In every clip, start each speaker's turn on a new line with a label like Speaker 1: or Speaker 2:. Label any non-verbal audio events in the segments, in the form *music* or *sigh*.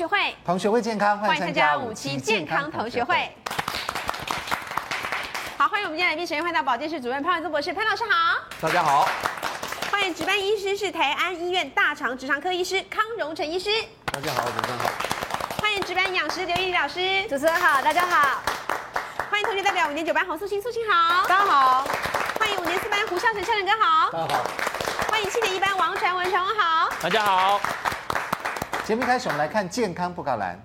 Speaker 1: 学会，
Speaker 2: 同学会健康，
Speaker 1: 欢迎参加五期健康同学会。好，欢迎我们今天来宾，首先欢迎到保健室主任潘文宗博士，潘老师好。
Speaker 3: 大家好。
Speaker 1: 欢迎值班医师是台安医院大肠直肠科医师康荣成医师。
Speaker 3: 大家好，主持人好。
Speaker 1: 欢迎值班营养师刘一里老师，
Speaker 4: 主持人好，大家好。
Speaker 1: 欢迎同学代表五年九班洪素清，素清好，
Speaker 4: 大家好。
Speaker 1: 欢迎五年四班胡孝成，孝成哥好，
Speaker 3: 大家好。
Speaker 1: 欢迎七年一班王传文，传文好，
Speaker 5: 大家好。
Speaker 2: 节目开始，我们来看健康布告栏。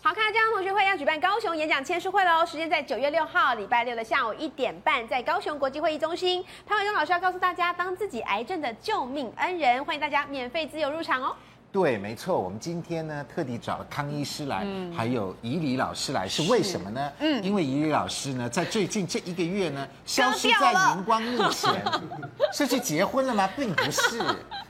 Speaker 1: 好，看到健康同学会要举办高雄演讲签书会喽，时间在九月六号礼拜六的下午一点半，在高雄国际会议中心。潘伟忠老师要告诉大家，当自己癌症的救命恩人，欢迎大家免费自由入场哦。
Speaker 2: 对，没错，我们今天呢特地找了康医师来，嗯、还有宜里老师来，是为什么呢？嗯，因为宜里老师呢，在最近这一个月呢，消失在荧光幕前，*laughs* 是去结婚了吗？并不是，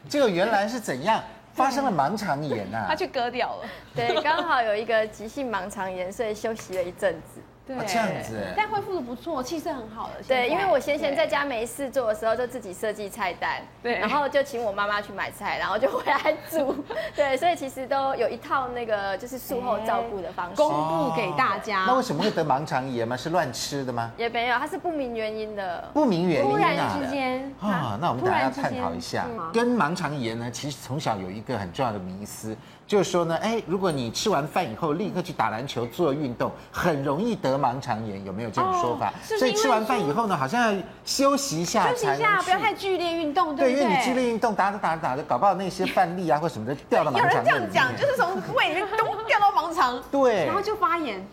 Speaker 2: 这个原来是怎样发生了盲肠炎啊？
Speaker 1: 他去割掉了，
Speaker 4: 对，刚好有一个急性盲肠炎，所以休息了一阵子。
Speaker 1: 对，
Speaker 2: 这样子，
Speaker 1: 但恢复的不错，气色很好了。
Speaker 4: 对，因为我先前在家没事做的时候，就自己设计菜单，对，然后就请我妈妈去买菜，然后就回来煮。*laughs* 对，所以其实都有一套那个就是术后照顾的方式，
Speaker 1: 公布给大家。
Speaker 2: 那为什么会得盲肠炎吗？是乱吃的吗？
Speaker 4: 也没有，它是不明原因的。
Speaker 2: 不明原因啊！
Speaker 1: 突然之间
Speaker 2: 啊，那我们等下要探讨一下。跟盲肠炎呢，其实从小有一个很重要的迷思。就是说呢，哎，如果你吃完饭以后立刻去打篮球做运动，很容易得盲肠炎，有没有这种说法？
Speaker 1: 是是
Speaker 2: 所以吃完饭以后呢，好像要休息一下，
Speaker 1: 休息一下，不要太剧烈运动，对不对？
Speaker 2: 对，因为你剧烈运动，打着打着打着，搞不好那些饭粒啊或什么的掉到盲肠里面。
Speaker 1: 有人这样讲，就是从胃里面咚掉到盲肠，
Speaker 2: 对，
Speaker 1: 然后就发炎。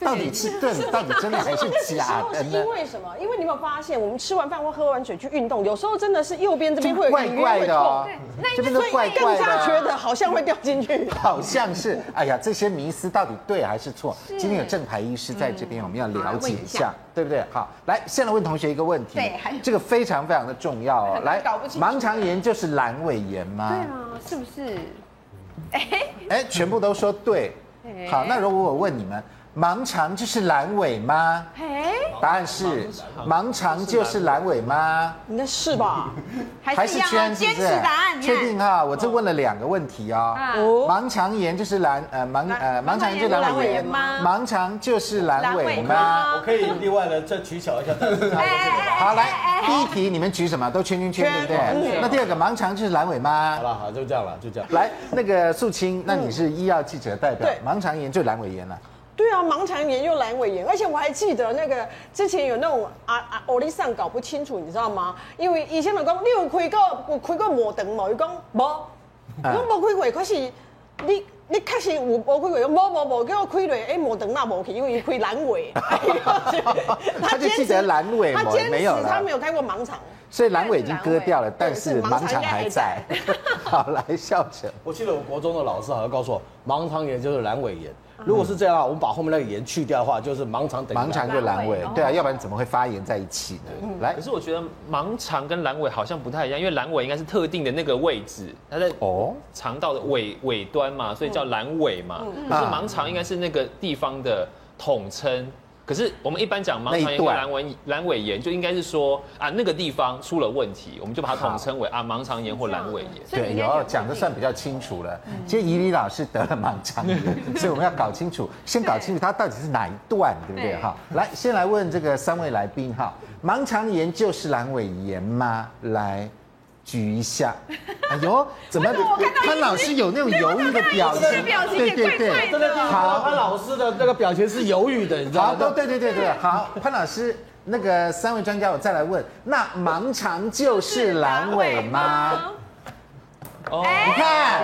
Speaker 2: 到底是对，到底真的还是假的呢？
Speaker 6: 因为什么？因为你有没有发现，我们吃完饭或喝完水去运动，有时候真的是右边这边会有
Speaker 2: 怪怪的哦，这边都怪怪的，
Speaker 6: 更加觉得好像会掉进去。
Speaker 2: 好像是，哎呀，这些迷思到底对还是错？今天有正牌医师在这边，我们要了解一下，对不对？好，来，现在问同学一个问题，对，这个非常非常的重要哦。*laughs* 来，盲肠炎就是阑尾炎吗？
Speaker 1: 对啊，是不是？哎
Speaker 2: 哎，全部都说对。好，那如果我问你们？盲肠就是阑尾吗？嘿，答案是盲肠就是阑尾吗？
Speaker 6: 应该是吧？*laughs*
Speaker 2: 还是坚持答案？确定哈？我这问了两个问题哦。盲肠炎就是阑呃盲呃盲肠炎就阑尾炎吗？盲肠就是阑尾吗？
Speaker 3: 我可以另外的再取巧一下。
Speaker 2: 好，来第一题，你们举什么？都圈圈圈，对不对？那第二个盲肠就是阑尾吗？
Speaker 3: 好了，好，就这样了，就这样。
Speaker 2: 来，那个素清，那你是医药记者代表，盲肠炎就阑尾炎了。
Speaker 6: 对啊，盲肠炎又阑尾炎，而且我还记得那个之前有那种啊啊，欧丽桑搞不清楚，你知道吗？因为以前老公你有开过有开过末肠吗？伊讲无，我无开过，可是你你确实有无开过，无无无叫我开落，哎，末肠那无去，因为伊开阑尾。*laughs*
Speaker 2: 他就记得阑尾，
Speaker 6: 他坚
Speaker 2: 没有
Speaker 6: 持他没有开过盲肠，
Speaker 2: 所以阑尾已经割掉了，但是盲肠还在。好，来孝成，
Speaker 3: 我记得我国中的老师好像告诉我，盲肠炎就是阑尾炎。如果是这样的话，我们把后面那个炎去掉的话，就是盲肠等于
Speaker 2: 盲肠就阑尾，对啊，要不然怎么会发炎在一起呢？来，
Speaker 5: 可是我觉得盲肠跟阑尾好像不太一样，因为阑尾应该是特定的那个位置，它在哦。肠道的尾尾端嘛，所以叫阑尾嘛。可是盲肠应该是那个地方的统称。可是我们一般讲盲肠炎跟阑尾阑尾炎，就应该是说啊那个地方出了问题，我们就把它统称为啊盲肠炎或阑尾炎。
Speaker 2: 对，有讲的算比较清楚了。其实怡里老师得了盲肠炎，所以我们要搞清楚，先搞清楚它到底是哪一段，对不对？哈，来，先来问这个三位来宾哈，盲肠炎就是阑尾炎吗？来。举一下，哎呦，怎么潘老师有那种犹豫的表情？
Speaker 1: 对对对，
Speaker 3: 好，潘老师的那个表情是犹豫的，你知道吗？
Speaker 2: 对对对对，好，潘老师，那个三位专家，我再来问，那盲肠就是阑尾吗？*laughs* 哦，你看，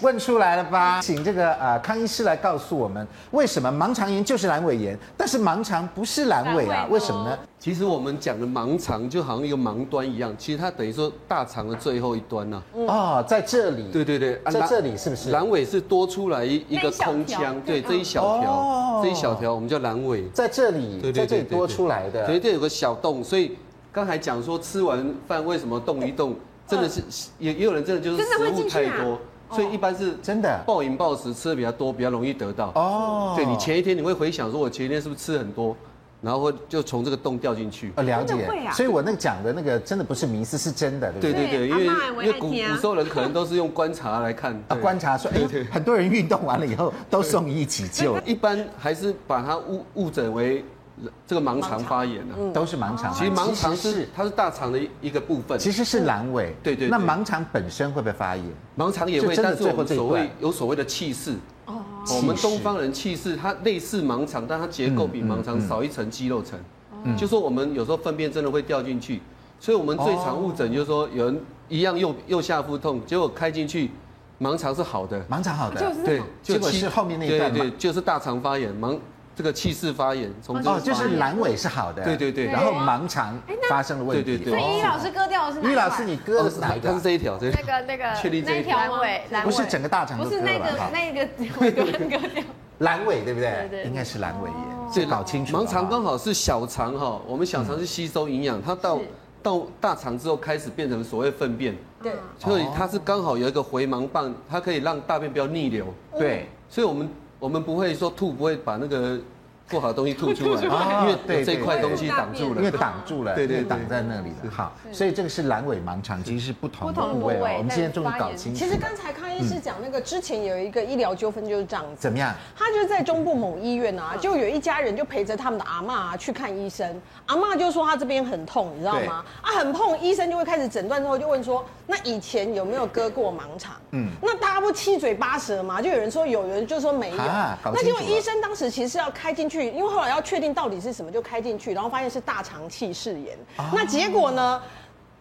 Speaker 2: 问出来了吧？请这个呃康医师来告诉我们，为什么盲肠炎就是阑尾炎，但是盲肠不是阑尾啊？为什么呢？
Speaker 7: 其实我们讲的盲肠就好像一个盲端一样，其实它等于说大肠的最后一端呢。
Speaker 2: 哦，在这里。
Speaker 7: 对对对，
Speaker 2: 在这里是不是？
Speaker 7: 阑尾是多出来一一个空腔，对，这一小条，这一小条我们叫阑尾，
Speaker 2: 在这里，在这里多出来的。
Speaker 7: 对，这有个小洞，所以刚才讲说吃完饭为什么动一动？真的是也也有人真的就是食物太多，所以一般是真的？暴饮暴食吃的比较多，比较容易得到。哦，对，你前一天你会回想说，我前一天是不是吃很多，然后就从这个洞掉进去。
Speaker 2: 呃，了解。所以我那个讲的那个真的不是迷思，是真的，对不对？
Speaker 7: 对对对，因
Speaker 1: 为
Speaker 7: 因为古古时候人可能都是用观察来看，
Speaker 2: 啊，观察说，哎，很多人运动完了以后都送医急救，*laughs*
Speaker 7: 一般还是把它误误诊为这个盲肠发炎啊。
Speaker 2: 都是盲肠。
Speaker 7: 其实盲肠
Speaker 2: 其实
Speaker 7: 是它是大肠的一一个部分，
Speaker 2: 其实是阑尾。
Speaker 7: 对对对
Speaker 2: 那盲肠本身会不会发炎？
Speaker 7: 盲肠也
Speaker 2: 会，
Speaker 7: 但是我们所
Speaker 2: 谓
Speaker 7: 有所谓的气室。哦，我们东方人气室它类似盲肠，但它结构比盲肠少一层肌肉层。嗯，就说我们有时候粪便真的会掉进去，所以我们最常误诊就是说有人一样右右下腹痛，结果开进去，盲肠是好的，
Speaker 2: 盲肠好的。
Speaker 7: 对，
Speaker 2: 结果是后面那一段嘛
Speaker 7: 对对，就是大肠发炎，盲这个气室发炎，从这
Speaker 2: 哦，
Speaker 7: 个
Speaker 2: 就是阑尾是好的。
Speaker 7: 对对对
Speaker 2: 然后盲肠发生了问题。
Speaker 7: 对对对
Speaker 1: 所以医老师割掉的是哪一块
Speaker 2: 于老师，你割的是哪一个
Speaker 7: 它是？这一条，
Speaker 4: 那
Speaker 7: 条
Speaker 4: 个那个
Speaker 7: 确定这一
Speaker 1: 条
Speaker 4: 阑尾，
Speaker 2: 不是整个大肠都割
Speaker 1: 不是那个
Speaker 2: 了哈。
Speaker 1: 那个我割割掉。
Speaker 2: 阑尾对不对？
Speaker 4: 对对
Speaker 2: 应该是阑尾炎，
Speaker 7: 这
Speaker 2: 这搞清楚。
Speaker 7: 盲肠刚好是小肠哈，我们小肠是吸收营养，它到到大肠之后开始变成所谓粪便，
Speaker 6: 对，
Speaker 7: 所以它是刚好有一个回盲棒，它可以让大便不要逆流。
Speaker 2: 对。
Speaker 7: 所以我们我们不会说吐，不会把那个不好的东西吐出来，*laughs*
Speaker 2: 啊
Speaker 7: 因
Speaker 2: 为
Speaker 7: 对这块东西挡住
Speaker 2: 了因
Speaker 7: 为。
Speaker 2: 挡住了，
Speaker 7: 对
Speaker 2: 对对挡在那里了。好，所以这个是阑尾盲肠，其实是不同的部位哦。我们今天终于搞清楚。
Speaker 6: 其实刚才康医师讲那个之前有一个医疗纠纷就是这样子，
Speaker 2: 怎么样？
Speaker 6: 他就是在中部某医院啊，就有一家人就陪着他们的阿嬷啊去看医生，阿嬷就说他这边很痛，你知道吗？啊，很痛，医生就会开始诊断之后就问说，那以前有没有割过盲肠？嗯，那大家不七嘴八舌嘛，就有人说有，有人就说没有。那
Speaker 2: 清楚了
Speaker 6: 结果医生当时其实是要开进去，因为后来要确定到底是什么，就开进去，然后发现是大肠气室炎。那结果呢？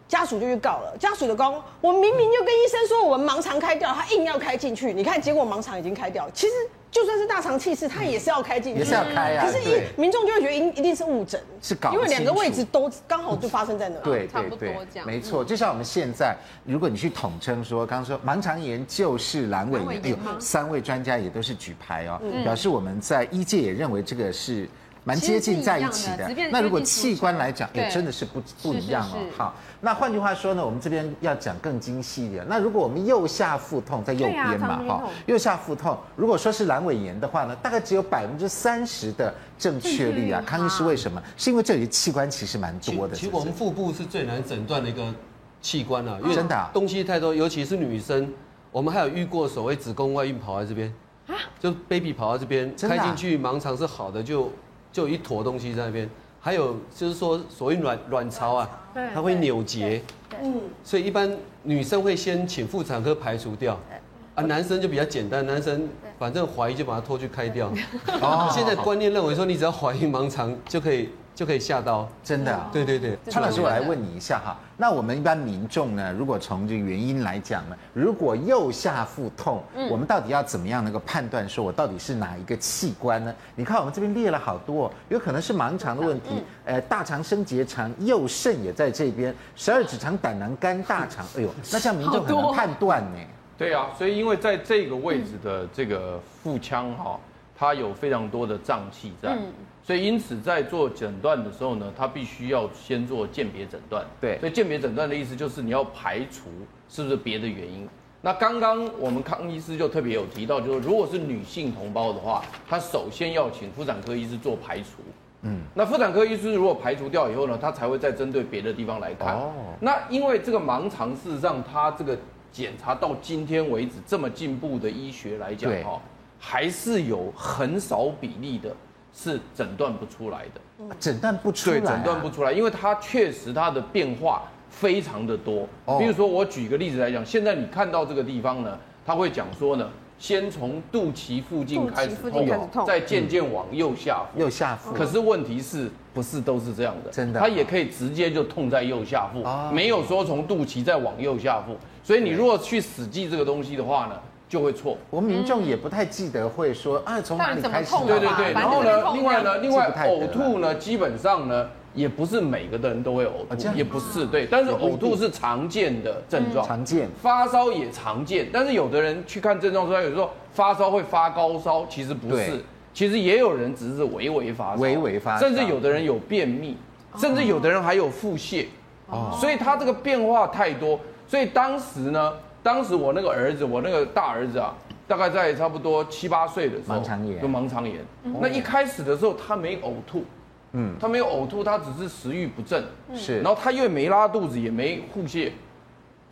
Speaker 6: 家属就去告了，家属的公，我明明就跟医生说我们盲肠开掉，他硬要开进去，你看结果盲肠已经开掉了。其实就算是大肠气室，它也是要开进去，
Speaker 2: 也是要开啊
Speaker 6: 可是一民众就会觉得一一定是误诊，
Speaker 2: 是搞
Speaker 6: 因为
Speaker 2: 两个
Speaker 6: 位置都刚好就发生在那。
Speaker 2: 对
Speaker 1: 差不多
Speaker 2: 对对。
Speaker 1: 这样。
Speaker 2: 没错。就像我们现在，如果你去统称说，刚刚说盲肠炎就是阑尾炎，哎呦三位专家也都是举牌哦，表示我们在医界也认为这个是。蛮接近在一起的。那如果器官来讲，也真的是不不一样哦好，那换句话说呢，我们这边要讲更精细一点。那如果我们右下腹痛在右边嘛，哈，右下腹痛，如果说是阑尾炎的话呢，大概只有百分之三十的正确率啊。康医师为什么？是因为这里的器官其实蛮多的。
Speaker 7: 其实我们腹部是最难诊断的一个器官啊，因为
Speaker 2: 真的啊
Speaker 7: 东西太多，尤其是女生，我们还有遇过所谓子宫外孕跑在这边，就 baby 跑到
Speaker 2: 这边，
Speaker 7: 开进去盲肠是好的，就就有一坨东西在那边。还有就是说所谓卵卵巢啊，它会扭结，
Speaker 6: 嗯，
Speaker 7: 所以一般女生会先请妇产科排除掉，啊，男生就比较简单，男生反正怀疑就把它拖去开掉。
Speaker 2: 哦
Speaker 7: 现在观念认为说你只要怀疑盲肠就可以就可以下刀，
Speaker 2: 真的啊。
Speaker 7: 对对对。
Speaker 2: 潘老师，我来问你一下哈，那我们一般民众呢，如果从这个原因来讲呢，如果右下腹痛，我们到底要怎么样能够判断说我到底是哪一个器官呢？你看我们这边列了好多，有可能是盲肠的问题，呃，大肠升结肠、右肾也在这边，十二指肠、胆囊、肝、大肠，*laughs* 哎呦，那这样民众很难判断呢。
Speaker 8: 对啊，所以因为在这个位置的这个腹腔哈，它有非常多的脏器在，所以因此在做诊断的时候呢，他必须要先做鉴别诊断。
Speaker 2: 对
Speaker 8: 所以鉴别诊断的意思就是你要排除是不是别的原因。那刚刚我们康医师就特别有提到，就是如果是女性同胞的话，她首先要请妇产科医师做排除。嗯，那妇产科医师如果排除掉以后呢，他才会再针对别的地方来看。
Speaker 2: 哦
Speaker 8: 那因为这个盲肠事实上它这个检查到今天为止这么进步的医学来讲
Speaker 2: 对
Speaker 8: 哈，还是有很少比例的是诊断不出来的。
Speaker 2: 诊断不出来、
Speaker 8: 对，
Speaker 2: 啊，
Speaker 8: 诊断不出来，因为它确实它的变化非常的多。
Speaker 2: 哦
Speaker 8: 比如说，我举一个例子来讲，现在你看到这个地方呢，他会讲说呢，先从肚脐附近开始
Speaker 1: 痛
Speaker 8: 痛，再渐渐往右下腹。
Speaker 2: 右下腹。
Speaker 8: 可是问题是不是都是这样的？
Speaker 2: 真的
Speaker 8: 它也可以直接就痛在右下腹，
Speaker 2: 哦
Speaker 8: 没有说从肚脐再往右下腹。所以你如果去死记这个东西的话呢，就会错。
Speaker 2: 我们民众也不太记得会说啊，从哪里开始
Speaker 8: 对对
Speaker 1: 对，
Speaker 8: 然后呢，另外呢，另外呕吐呢，基本上呢，也不是每个的人都会呕吐，也不是对，但是呕吐是常见的症状，
Speaker 2: 常见。
Speaker 8: 发烧也常见，但是有的人去看症状说，有时候发烧会发高烧，其实不是，其实也有人只是微微发烧，
Speaker 2: 微微发烧。
Speaker 8: 甚至有的人有便秘，甚至有的人还有腹泻，
Speaker 2: 哦。
Speaker 8: 所以他这个变化太多，所以当时呢，当时我那个儿子，我那个大儿子啊，大概在差不多七八岁的时候，
Speaker 2: 盲肠炎。
Speaker 8: 就盲肠炎。那一开始的时候他没呕吐，嗯，他没有呕吐，他只是食欲不振，
Speaker 2: 是，
Speaker 8: 然后他又没拉肚子，也没腹泻，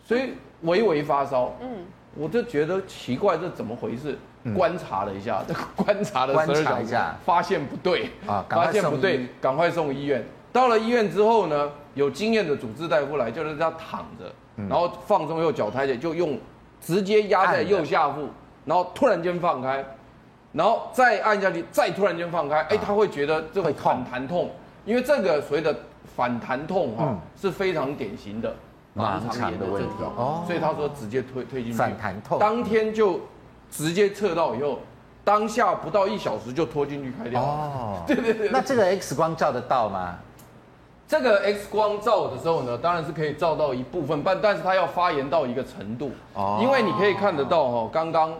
Speaker 8: 所以微微发烧，嗯，我就觉得奇怪，这怎么回事？观察了一下，这 *laughs* 个观察了十二小时，发现不对啊，发现不对，赶快送医院。到了医院之后呢，有经验的主治大夫来，就是他躺着，然后放松右脚抬起来，就用直接压在右下腹，然后突然间放开，然后再按下去，再突然间放开，哎，他会觉得这个反弹痛，因为这个所谓的反弹痛哈是非常典型的盲肠炎的问题哦，所以他说直接推推进去，
Speaker 2: 反弹痛，
Speaker 8: 当天就。直接测到以后，当下不到一小时就拖进去开掉。哦，*laughs* 对对对。
Speaker 2: 那这个 X 光照得到吗？
Speaker 8: 这个 X 光照的时候呢，当然是可以照到一部分，但但是它要发炎到一个程度。哦。因为你可以看得到哈，刚刚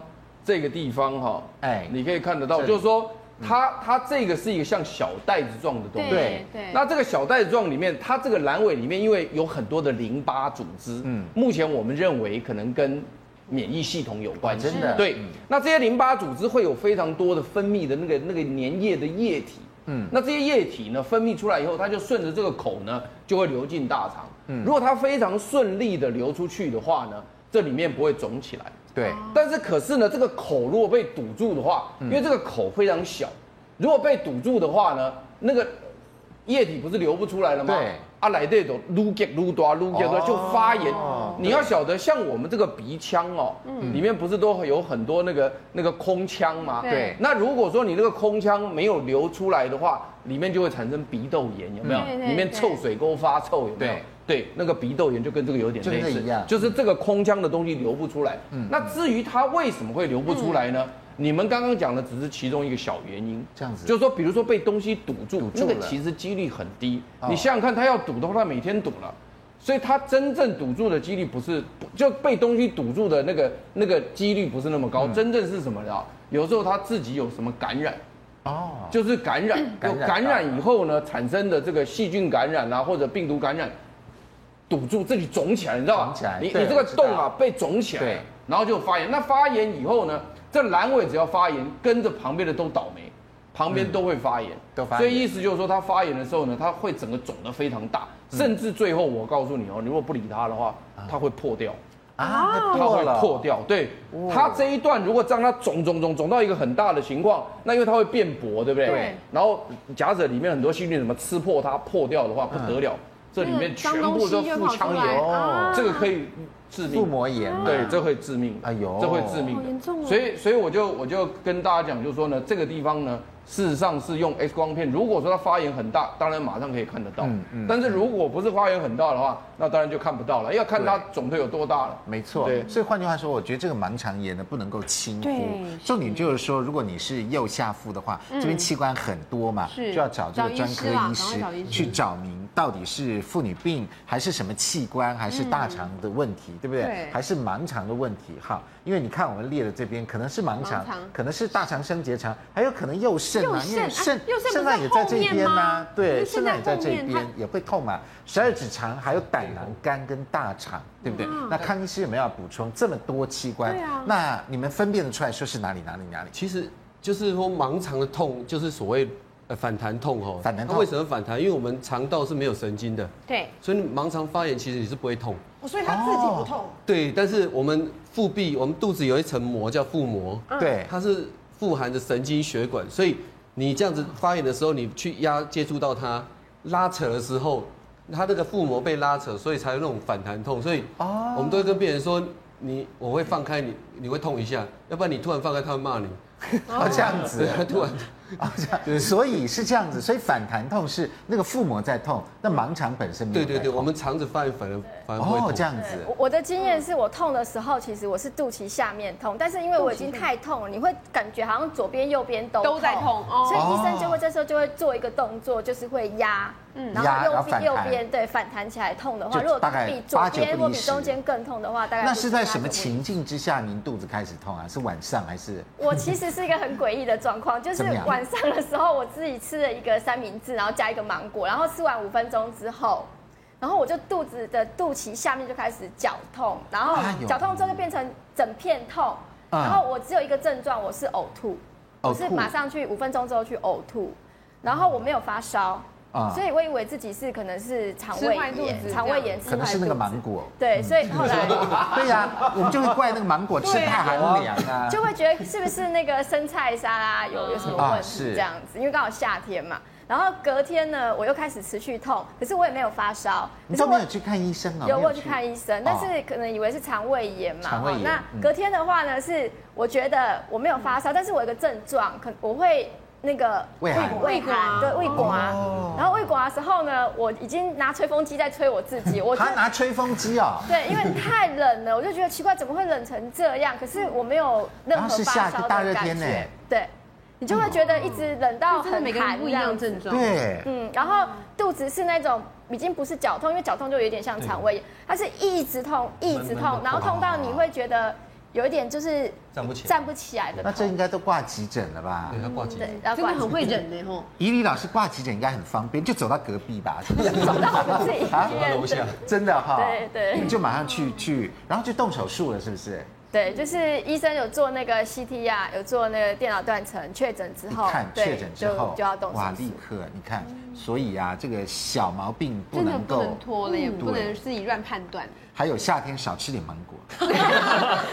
Speaker 8: 这个地方哈，哎，你可以看得到，就是说它它这个是一个像小袋子状的东西。
Speaker 1: 对对。
Speaker 8: 那这个小袋子状里面，它这个阑尾里面，因为有很多的淋巴组织，嗯，目前我们认为可能跟免疫系统有关系，
Speaker 2: 真的
Speaker 8: 对。那这些淋巴组织会有非常多的分泌的那个那个粘液的液体，嗯，那这些液体呢分泌出来以后，它就顺着这个口呢就会流进大肠。嗯，如果它非常顺利的流出去的话呢，这里面不会肿起来。
Speaker 2: 对。
Speaker 8: 但是可是呢，这个口如果被堵住的话，因为这个口非常小，如果被堵住的话呢，那个液体不是流不出来了吗？对。啊，来这种撸结撸多撸结就发炎。你要晓得，像我们这个鼻腔哦，里面不是都有很多那个那个空腔吗？对。那如果说你那个空腔没有流出来的话，里面就会产生鼻窦炎，有没有？里面臭水沟发臭，有没有？对，那个鼻窦炎就跟这个有点类似，就是这个空腔的东西流不出来。那至于它为什么会流不出来呢？你们刚刚讲的只是其中一个小原因，
Speaker 2: 这样子，
Speaker 8: 就是说，比如说被东西堵住，那个其实几率很低。你想想看，他要堵的话，他每天堵了，所以他真正堵住的几率不是，就被东西堵住的那个那个几率不是那么高。真正是什么呢？有时候他自己有什么感染，哦，就是感染，有感染以后呢产生的这个细菌感染啊，或者病毒感染，堵住这里肿起来，你知道吧？你你这个洞啊被肿起来，然后就发炎。那发炎以后呢？这阑尾只要发炎，跟着旁边的都倒霉，旁边都会发炎，都发炎。所以意思就是说，它发炎的时候呢，它会整个肿得非常大，甚至最后我告诉你哦，你如果不理它的话，它会破掉啊，它会破掉。对，它这一段如果让它肿肿肿肿到一个很大的情况，那因为它会变薄，对不对？对。然后假设里面很多细菌什么吃破它破掉的话，不得了，这里面全部都腹腔炎，这个可以。致命腹膜炎，对，这会致命。哎呦，这会致命的。所以，所以我就我就跟大家讲，就是说呢，这个地方呢。事实上是用 X 光片，如果说它发炎很大，当然马上可以看得到。嗯嗯。但是如果不是发炎很大的话，那当然就看不到了，要看它肿的有多大了。
Speaker 2: 没错。对。所以换句话说，我觉得这个盲肠炎呢不能够轻忽。重点就是说，如果你是右下腹的话，这边器官很多嘛，就要找这个专科医师去找明到底是妇女病还是什么器官，还是大肠的问题，对不对？还是盲肠的问题？哈，因为你看我们列的这边可能是盲肠，可能是大肠升结肠，还有可能又是。肾啊，因为肾肾脏也在这边呐，对，肾脏也在这边，也会痛嘛。十二指肠还有胆囊、肝跟大肠，对不对？那康医师有没有要补充？这么多器官，那你们分辨得出来说是哪里哪里哪里？
Speaker 7: 其实就是说盲肠的痛，就是所谓呃反弹痛哦。
Speaker 2: 反弹痛
Speaker 7: 为什么反弹？因为我们肠道是没有神经的，
Speaker 1: 对，
Speaker 7: 所以盲肠发炎其实你是不会痛。
Speaker 6: 哦所以它自己不痛。
Speaker 7: 对，但是我们腹壁，我们肚子有一层膜叫腹膜，
Speaker 2: 对，
Speaker 7: 它是。富含着神经血管，所以你这样子发炎的时候，你去压接触到它，拉扯的时候，它那个腹膜被拉扯，所以才有那种反弹痛。所以，我们都会跟病人说，你我会放开你，你会痛一下，要不然你突然放开，他会骂你。*laughs*
Speaker 2: 哦，这样子，*laughs*
Speaker 7: 突然。
Speaker 2: 啊，这样，所以是这样子，所以反弹痛是那个腹膜在痛，那盲肠本身没有。
Speaker 7: 对对对，我们肠子发炎反而反而会痛。
Speaker 2: 哦，这样子。
Speaker 4: 我的经验是我痛的时候，其实我是肚脐下面痛，但是因为我已经太痛了，你会感觉好像左边右边都
Speaker 1: 都在痛，哦。
Speaker 4: 所以医生就会这时候就会做一个动作，就是会压，嗯，然后右边右边对反弹起来痛的话，如果比左边或比中间更痛的话，大概
Speaker 2: 那是在什么情境之下您肚子开始痛啊？是晚上还是？*laughs*
Speaker 4: 我其实是一个很诡异的状况，就是晚上的时候我。我自己吃了一个三明治，然后加一个芒果，然后吃完五分钟之后，然后我就肚子的肚脐下面就开始绞痛，然后绞痛之后就变成整片痛，然后我只有一个症状，我是呕吐，我是马上去五分钟之后去呕吐，然后我没有发烧，啊，所以我以为自己是可能是肠胃炎，肠胃炎
Speaker 2: 可能是那个芒果。
Speaker 4: 对，所以后来 *laughs*
Speaker 2: 对呀，我们就会怪那个芒果吃太寒凉啊，
Speaker 4: 就会觉得是不是那个生菜沙拉有有什么问题这样子，因为刚好夏天嘛。然后隔天呢，我又开始持续痛，可是我也没有发烧。
Speaker 2: 你都没有去看医生啊？
Speaker 4: 有，我有去看医生，但是可能以为是肠胃炎嘛。
Speaker 2: 肠胃炎。
Speaker 4: 那隔天的话呢，是我觉得我没有发烧，但是我有个症状，可我会那个
Speaker 2: 胃寒，
Speaker 4: 胃寒，对，胃寡。然后胃寡的时候呢，我已经拿吹风机在吹我自己。我
Speaker 2: 还拿吹风机啊？
Speaker 4: 对，因为太冷了，我就觉得奇怪，怎么会冷成这样？可是我没有任何发烧的感觉。对。你就会觉得一直冷到很寒，
Speaker 1: 不一样症状。
Speaker 2: 对，
Speaker 4: 嗯，然后肚子是那种已经不是绞痛，因为绞痛就有点像肠胃炎，它是一直痛，一直痛，然后痛到你会觉得有一点就是
Speaker 3: 站不起
Speaker 4: 站不起来的。
Speaker 2: 那这应该都挂急诊了吧？
Speaker 3: 对，他挂急诊。
Speaker 4: 然后
Speaker 1: 真的很会忍的吼。
Speaker 2: 怡礼老师挂急诊应该很方便，就走到隔壁吧，
Speaker 4: 走到我们自己医院
Speaker 3: 楼下，
Speaker 2: 真的哈。
Speaker 4: 对对。
Speaker 2: 你就马上去去，然后就动手术了，是不是？
Speaker 4: 对，就是医生有做那个 CT 啊，有做那个电脑断层，确诊之后，
Speaker 2: 看确诊之后
Speaker 4: 就要动手术。
Speaker 2: 哇，立刻你看，所以啊，这个小毛病不能够
Speaker 1: 不能拖了，也不能自己乱判断。
Speaker 2: 还有夏天少吃点芒果，*laughs* *laughs*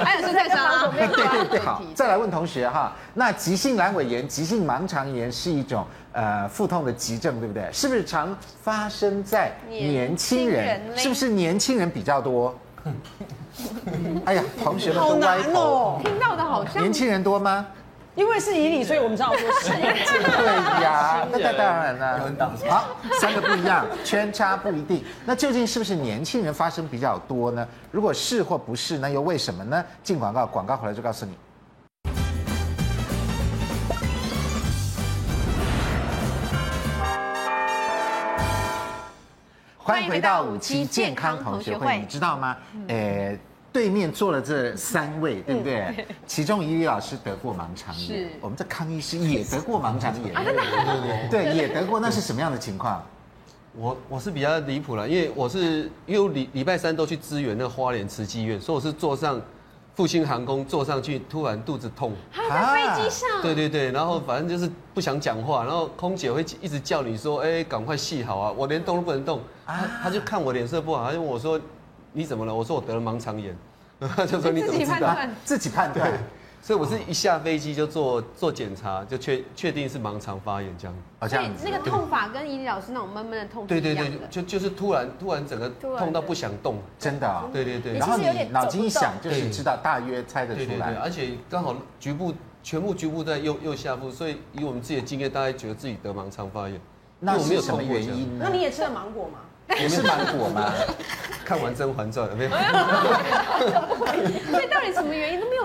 Speaker 1: 还有蔬菜沙拉。
Speaker 2: 对对对，*laughs* 好，再来问同学哈，那急性阑尾炎、急性盲肠炎是一种呃腹痛的急症，对不对？是不是常发生在年轻人？是不是年轻人比较多？*laughs* 哎呀，同学们都歪头
Speaker 6: 哦，
Speaker 1: 听到的好像
Speaker 2: 年轻人多吗？
Speaker 6: 因为是以你，所以我们知道说是。
Speaker 2: 对呀，*laughs* 那当然了。好，三个不一样，圈差不一定。*laughs* 那究竟是不是年轻人发生比较多呢？如果是或不是，那又为什么呢？进广告，广告回来就告诉你。欢迎回到五期健康同学会，你知道吗？呃，对面坐了这三位，对不对？其中一位老师得过盲肠炎，我们这康医师也得过盲肠炎，对对对，也得过。那是什么样的情况？
Speaker 7: 我我是比较离谱了，因为我是因为礼礼拜三都去支援那个花莲慈济院，所以我是坐上复兴航空坐上去，突然肚子痛，
Speaker 1: 在飞机上，
Speaker 7: 对对对，然后反正就是不想讲话，然后空姐会一直叫你说，哎，赶快系好啊，我连动都不能动。他他就看我脸色不好，他就问我说：“你怎么了？”我说：“我得了盲肠炎。”他就说：“你怎么判断？”
Speaker 2: 自己判断。
Speaker 7: 所以我是一下飞机就做做检查，就确确定是盲肠发炎这样。
Speaker 2: 好像
Speaker 1: 那个痛法跟怡里老师那种闷闷的痛。
Speaker 7: 对对对，就就是突然突然整个痛到不想动，
Speaker 2: 真的啊。
Speaker 7: 对对对。
Speaker 2: 然后你脑筋一想，就是知道大约猜得出来。对对对，
Speaker 7: 而且刚好局部全部局部在右右下腹，所以以我们自己的经验，大概觉得自己得盲肠发炎。
Speaker 2: 那是什么原因呢？
Speaker 6: 那你也吃了芒果吗？
Speaker 2: 也是芒果吗？*laughs*
Speaker 7: 看完《甄嬛传》了没有？*laughs*
Speaker 1: 所以到底什么原因都没有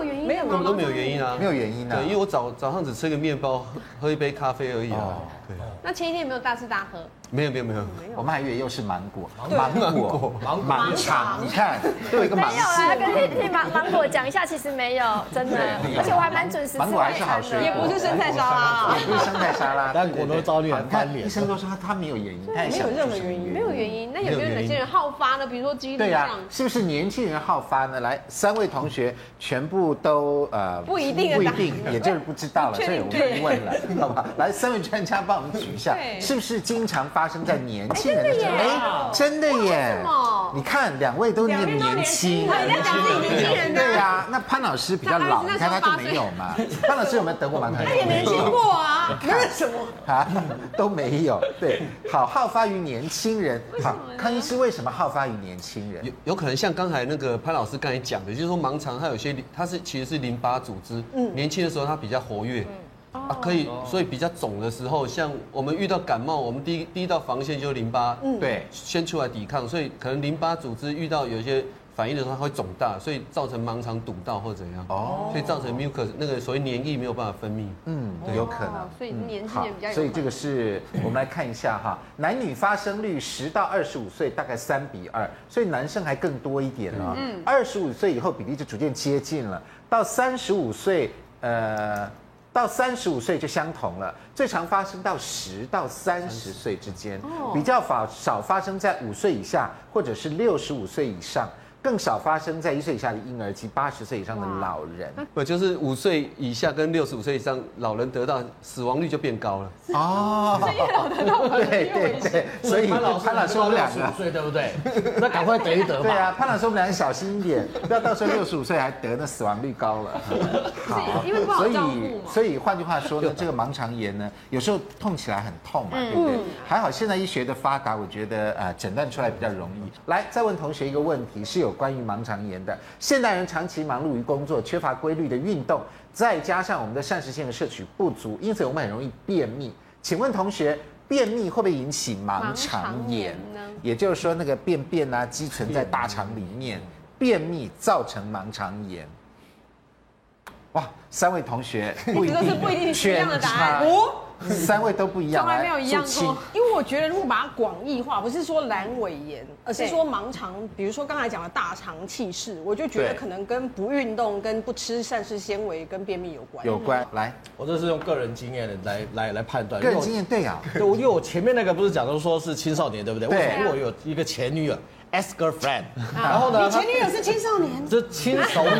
Speaker 1: 原因，
Speaker 6: 没有
Speaker 7: 都没有原因啊，
Speaker 2: 没有原因啊。
Speaker 7: 对，因为我早早上只吃个面包，喝一杯咖啡而已啊。对。
Speaker 1: 那前一天有没有大吃大喝？
Speaker 7: 没有没有没有，
Speaker 2: 我们还以为又是芒果，芒果芒芒肠，你看都有一个芒。
Speaker 4: 没有啊，跟替芒芒果讲一下，其实没有，真的，而且我还蛮准时吃。
Speaker 2: 芒果还是好水，
Speaker 1: 也不是生菜沙拉，
Speaker 2: 也不是生菜沙拉，*laughs*
Speaker 3: 但果都招你很翻脸。
Speaker 2: 医生都说他他没有原因，
Speaker 6: 没有任何原因，
Speaker 1: 没有原因。那有没有哪些人好发呢？比如说几率
Speaker 2: 对呀，是不是年轻人好发呢？来，三位同学全部都呃
Speaker 1: 不一定，
Speaker 2: 不一定，也就是不知道了，所以我们不问了，好吧？来，三位专家帮我们举一下，是不是经常发生在年轻人的身上？哎，真的耶！你看两位都那么年轻，
Speaker 1: 年轻人
Speaker 2: 对呀。那潘老师比较老，你看他就没有嘛。潘老师有没有得过盲肠炎？
Speaker 6: 他也没听过啊，没有什么
Speaker 2: 啊，都没有。对，好，好发于年轻人。好，康医师为什么好发于年轻人？
Speaker 7: 有有可能像刚才那个潘老师刚才讲的，就是说盲肠它有些它是其实是淋巴组织，嗯，年轻的时候它比较活跃。啊，可以，所以比较肿的时候，像我们遇到感冒，我们第一第一道防线就是淋巴，嗯，对，先出来抵抗，所以可能淋巴组织遇到有一些反应的时候，它会肿大，所以造成盲肠堵到或怎样，哦，所以造成 mucus 那个所谓黏液没有办法分泌，
Speaker 2: 嗯，有可能，
Speaker 1: 所以年轻人比较，
Speaker 2: 所以这个是我们来看一下哈，男女发生率十到二十五岁大概三比二，所以男生还更多一点啊，嗯，二十五岁以后比例就逐渐接近了，到三十五岁，呃。到三十五岁就相同了，最常发生到十到三十岁之间，比较少少发生在五岁以下或者是六十五岁以上。更少发生在一岁以下的婴儿及八十岁以上的老人。
Speaker 7: 不就是五岁以下跟六十五岁以上老人得到死亡率就变高了
Speaker 2: 哦。对对对，所以潘老师我们两个
Speaker 3: 岁对不对？那赶快得一得吧。
Speaker 2: 对啊，潘老师我们两个小心一点，不要到时候六十五岁还得，那死亡率高了。*laughs*
Speaker 1: 好，因为不好照顾。
Speaker 2: 所以换句话说呢，这个盲肠炎呢，有时候痛起来很痛嘛，对不对？还好现在医学的发达，我觉得呃诊断出来比较容易。来，再问同学一个问题，是有关于盲肠炎的。现代人长期忙碌于工作，缺乏规律的运动，再加上我们的膳食纤维摄取不足，因此我们很容易便秘。请问同学，便秘会不会引起盲肠炎呢？也就是说，那个便便啊积存在大肠里面，便秘造成盲肠炎。哇，三位同学不一定，
Speaker 1: 不一定是一样的答案。
Speaker 2: 三位都不一样，
Speaker 6: 从来没有一样过。因为我觉得，如果把它广义化，不是说阑尾炎，而是说盲肠，比如说刚才讲的大肠气室，我就觉得可能跟不运动、跟不吃膳食纤维、跟便秘有关。
Speaker 2: 有关。来，
Speaker 3: 我这是用个人经验来来来判断。
Speaker 2: 个人经验对啊，
Speaker 3: 对，因为我前面那个不是讲的说是青少年，对不对？对。因为我有一个前女友。Ex girlfriend，然后呢？
Speaker 6: 你前女友是青少年，
Speaker 3: 是亲手女，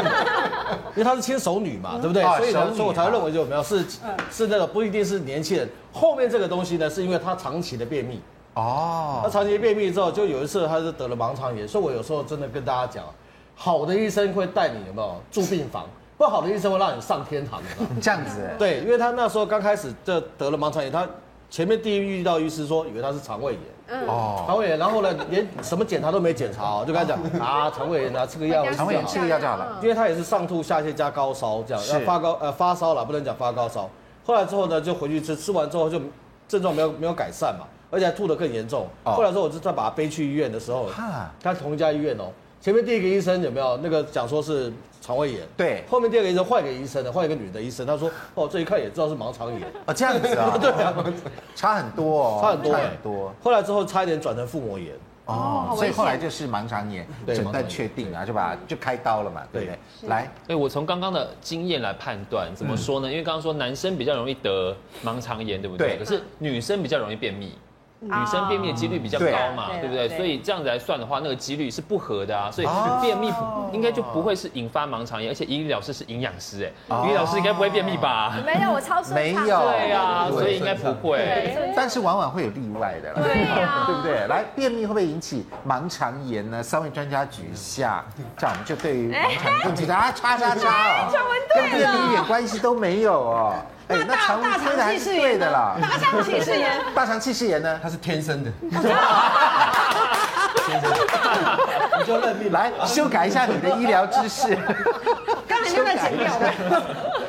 Speaker 3: 因为她是亲手女嘛，对不对？所以呢，所以我才会认为就没有是是那个不一定是年轻人。后面这个东西呢，是因为她长期的便秘哦，她长期便秘之后，就有一次她是得了盲肠炎。所以我有时候真的跟大家讲，好的医生会带你有没有住病房，不好的医生会让你上天堂的。
Speaker 2: 这样子？
Speaker 3: 对，因为他那时候刚开始就得了盲肠炎，他前面第一遇到医师说，以为他是肠胃炎。哦，肠胃炎，然后呢，连什么检查都没检查哦，就跟他讲啊，肠胃炎啊，吃个药，
Speaker 2: 肠胃炎吃个药就好了。
Speaker 3: 因为他也是上吐下泻加高烧这样，要发高呃发烧了，不能讲发高烧。后来之后呢，就回去吃，吃完之后就症状没有没有改善嘛，而且还吐得更严重。后来之后我就再把他背去医院的时候，他同一家医院哦。前面第一个医生有没有那个讲说是肠胃炎？对。后面第二个医生换一个医生的，换一个女的医生，他说哦，这一看也知道是盲肠炎。
Speaker 2: 哦，这样子啊？*laughs*
Speaker 3: 对啊，
Speaker 2: 差很多哦，
Speaker 3: 差很多，
Speaker 2: 差很多。
Speaker 3: 后来之后差一点转成腹膜炎。
Speaker 2: 哦，所以后来就是盲肠炎诊断确定啊，就把就开刀了嘛，对不对？来，
Speaker 5: 哎，我从刚刚的经验来判断，怎么说呢？因为刚刚说男生比较容易得盲肠炎，对不对？可是女生比较容易便秘。女生便秘的几率比较高嘛，对不对？所以这样子来算的话，那个几率是不合的啊。所以便秘应该就不会是引发盲肠炎，而且怡丽老师是营养师，哎，怡丽老师应该不会便秘吧？
Speaker 4: 没有，我超顺畅。
Speaker 2: 没有，
Speaker 5: 对啊，所以应该不会。
Speaker 2: 但是往往会有例外的，
Speaker 4: 对呀，*laughs*
Speaker 2: 对不对？来，便秘会不会引起盲肠炎呢？三位专家举一下，这样我们就对于 *laughs* 盲肠炎更紧张啊！叉叉叉哦，*laughs* 跟便秘一点关系都没有哦。
Speaker 6: 那大大肠气室炎的啦，大肠气室炎，
Speaker 2: 大肠气室炎呢？
Speaker 7: 它是天生的。*laughs* 天
Speaker 2: 生的，你就认命来修改一下你的医疗知识。*laughs*
Speaker 6: 刚才就在剪掉的。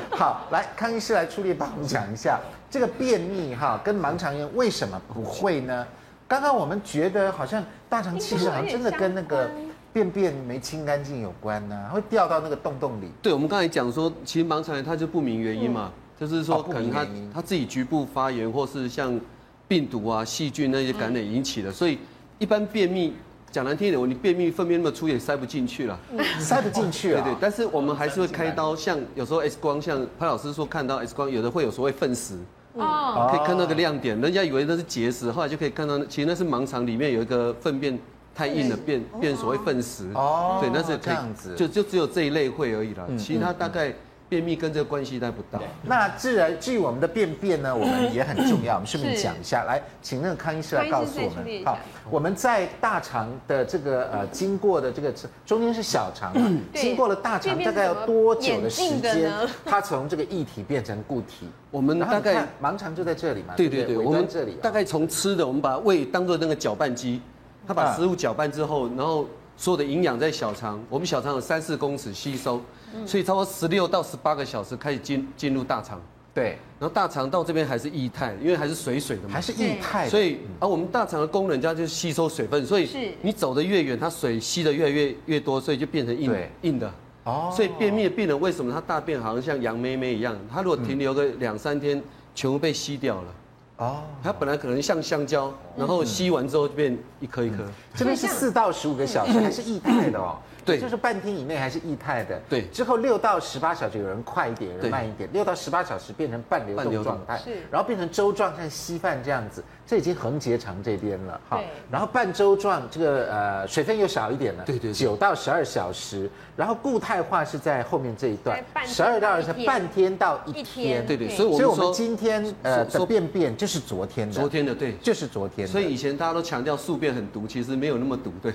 Speaker 6: *laughs*
Speaker 2: 好，来康医师来出力帮我们讲一下这个便秘哈，跟盲肠炎为什么不会呢？刚刚我们觉得好像大肠气室好像真的跟那个便便没清干净有关呢，会掉到那个洞洞里。
Speaker 7: 对，我们刚才讲说，其实盲肠炎它就不明原因嘛。就是说，可能他他自己局部发炎，或是像病毒啊、细菌那些感染引起的，所以一般便秘讲难听一点，你便秘粪便那么粗也塞不进去了，
Speaker 2: 塞不进去啊。
Speaker 7: 对对，但是我们还是会开刀，像有时候 X 光，像潘老师说看到 X 光，有的会有所谓粪石，哦，可以看到个亮点，人家以为那是结石，后来就可以看到，其实那是盲肠里面有一个粪便太硬了，变变所谓粪石。哦，对，那是这样子，就就只有这一类会而已啦，其他大概。便秘跟这个关系带不大。
Speaker 2: 那自然至于我们的便便呢，我们也很重要。我们顺便 *laughs* 讲一下，来，请那个康医师来告诉我们。好，我们在大肠的这个呃经过的这个中间是小肠嘛，经过了大肠大概要多久的时间，它从这个液体变成固体？
Speaker 7: 我们大概
Speaker 2: 盲肠就在这里嘛。
Speaker 7: 对对对，
Speaker 2: 我们这里
Speaker 7: 大概从吃的，我们把胃当做那个搅拌机，它把食物搅拌之后，然后所有的营养在小肠，我们小肠有三四公尺吸收。所以差不多十六到十八个小时开始进进入大肠，
Speaker 2: 对，
Speaker 7: 然后大肠到这边还是液态，因为还是水水的嘛，
Speaker 2: 还是液态，
Speaker 7: 所以而我们大肠的功能，家就是吸收水分，所以你走得越远，它水吸的越来越越多，所以就变成硬硬的。哦，所以便秘的病人为什么他大便好像像羊妹妹一样？他如果停留个两三天，全部被吸掉了。哦，它本来可能像香蕉，然后吸完之后就变一颗一颗。
Speaker 2: 这边是四到十五个小时，还是液态的哦。对，就是半天以内还是液态的。
Speaker 7: 对，
Speaker 2: 之后六到十八小时，有人快一点，有人慢一点。六到十八小时变成半流动状态，是，然后变成粥状，像稀饭这样子，这已经横结肠这边了。好，然后半粥状，这个呃水分又少一点了。对对。九到十二小时，然后固态化是在后面这一段，十二到二十半天到一天。
Speaker 7: 对对。
Speaker 2: 所以，所以我们今天呃的便便就是昨天的。
Speaker 7: 昨天的对，
Speaker 2: 就是昨天的。
Speaker 7: 所以以前大家都强调宿便很毒，其实没有那么毒，对。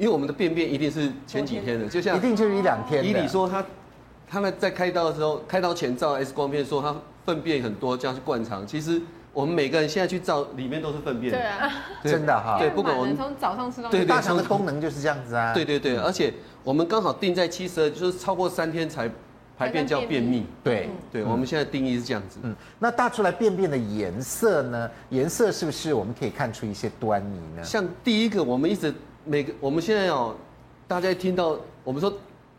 Speaker 7: 因为我们的便便一定是前几天的，就像
Speaker 2: 一定就是一两天。
Speaker 7: 以你说他，他们在开刀的时候，开刀前照 X 光片说他粪便很多，这样去灌肠。其实我们每个人现在去照，里面都是粪便。
Speaker 1: 对啊，
Speaker 2: 真的哈。
Speaker 1: 对，不管我们从早上吃到。
Speaker 2: 对，大肠的功能就是这样子啊。
Speaker 7: 对对对，而且我们刚好定在七十二，就是超过三天才排便叫便秘。
Speaker 2: 对
Speaker 7: 对，我们现在定义是这样子。
Speaker 2: 嗯，那大出来便便的颜色呢？颜色是不是我们可以看出一些端倪呢？
Speaker 7: 像第一个，我们一直每个我们现在哦。大家听到我们说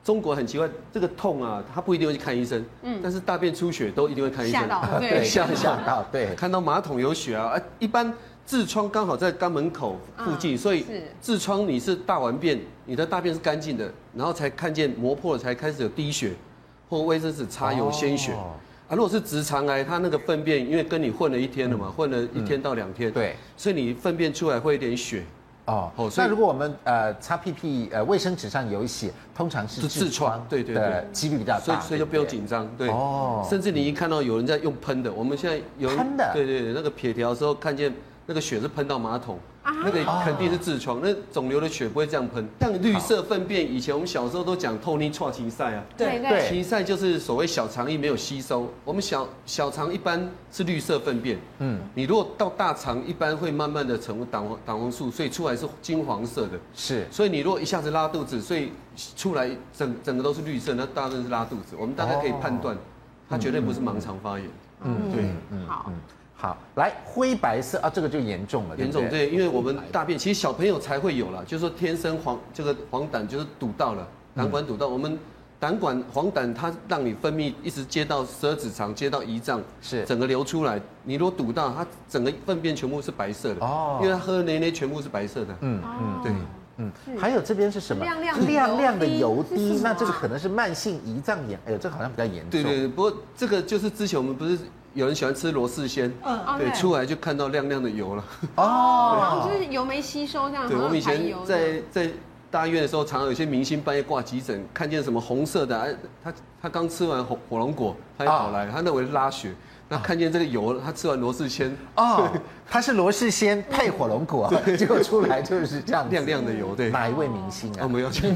Speaker 7: 中国很奇怪，这个痛啊，他不一定会去看医生，嗯，但是大便出血都一定会看医生，吓
Speaker 1: 到，*laughs* 对，
Speaker 2: 吓 *laughs* 吓到，对，
Speaker 7: 看到马桶有血啊，啊，一般痔疮刚好在肛门口附近，所以痔疮你是大完便，你的大便是干净的，然后才看见磨破了，才开始有滴血，或卫生纸擦有鲜血，啊，如果是直肠癌，它那个粪便因为跟你混了一天了嘛，混了一天到两天，对，所以你粪便出来会有点血。
Speaker 2: 哦，那如果我们呃擦屁屁，呃卫生纸上有血，通常是痔疮，对对对，几率比较大，
Speaker 7: 所以所以就不用紧张，对哦。甚至你一看到有人在用喷的，我们现在有
Speaker 2: 喷的，
Speaker 7: 对对对，那个撇条的时候看见那个血是喷到马桶。那个肯定是痔疮，那肿瘤的血不会这样喷。像绿色粪便，以前我们小时候都讲透尼剉奇赛啊，
Speaker 1: 对对，
Speaker 7: 奇赛就是所谓小肠液没有吸收。我们小小肠一般是绿色粪便，嗯，你如果到大肠，一般会慢慢的成为胆黄胆黄素，所以出来是金黄色的。
Speaker 2: 是，
Speaker 7: 所以你如果一下子拉肚子，所以出来整整个都是绿色，那大概是拉肚子。我们大概可以判断，它绝对不是盲肠发炎。
Speaker 2: 嗯，对，嗯，好。好，来灰白色啊，这个就严重了，
Speaker 7: 严重对，因为我们大便其实小朋友才会有了，就是说天生黄这个黄疸就是堵到了，胆管堵到，我们胆管黄疸它让你分泌一直接到十二指肠，接到胰脏，是。整个流出来，你如果堵到它整个粪便全部是白色的哦，因为它喝的那那全部是白色的，嗯嗯对，
Speaker 2: 嗯，还有这边是什么？亮亮亮亮的油滴，那这个可能是慢性胰脏炎，哎呦，这个好像比较严重，
Speaker 7: 对对对，不过这个就是之前我们不是。有人喜欢吃螺氏鲜，嗯，对，出来就看到亮亮的油了。
Speaker 1: 哦，就是油没吸收这样。
Speaker 7: 对，我们以前在在大医院的时候，常常有些明星半夜挂急诊，看见什么红色的，哎，他他刚吃完火火龙果，他就跑来，他认为是拉血。那看见这个油，他吃完罗氏鲜，
Speaker 2: 哦，*laughs* 他是罗氏鲜配火龙果，结果出来就是这样
Speaker 7: 亮亮的油。对，
Speaker 2: 哪一位明星啊？
Speaker 7: 我没有去。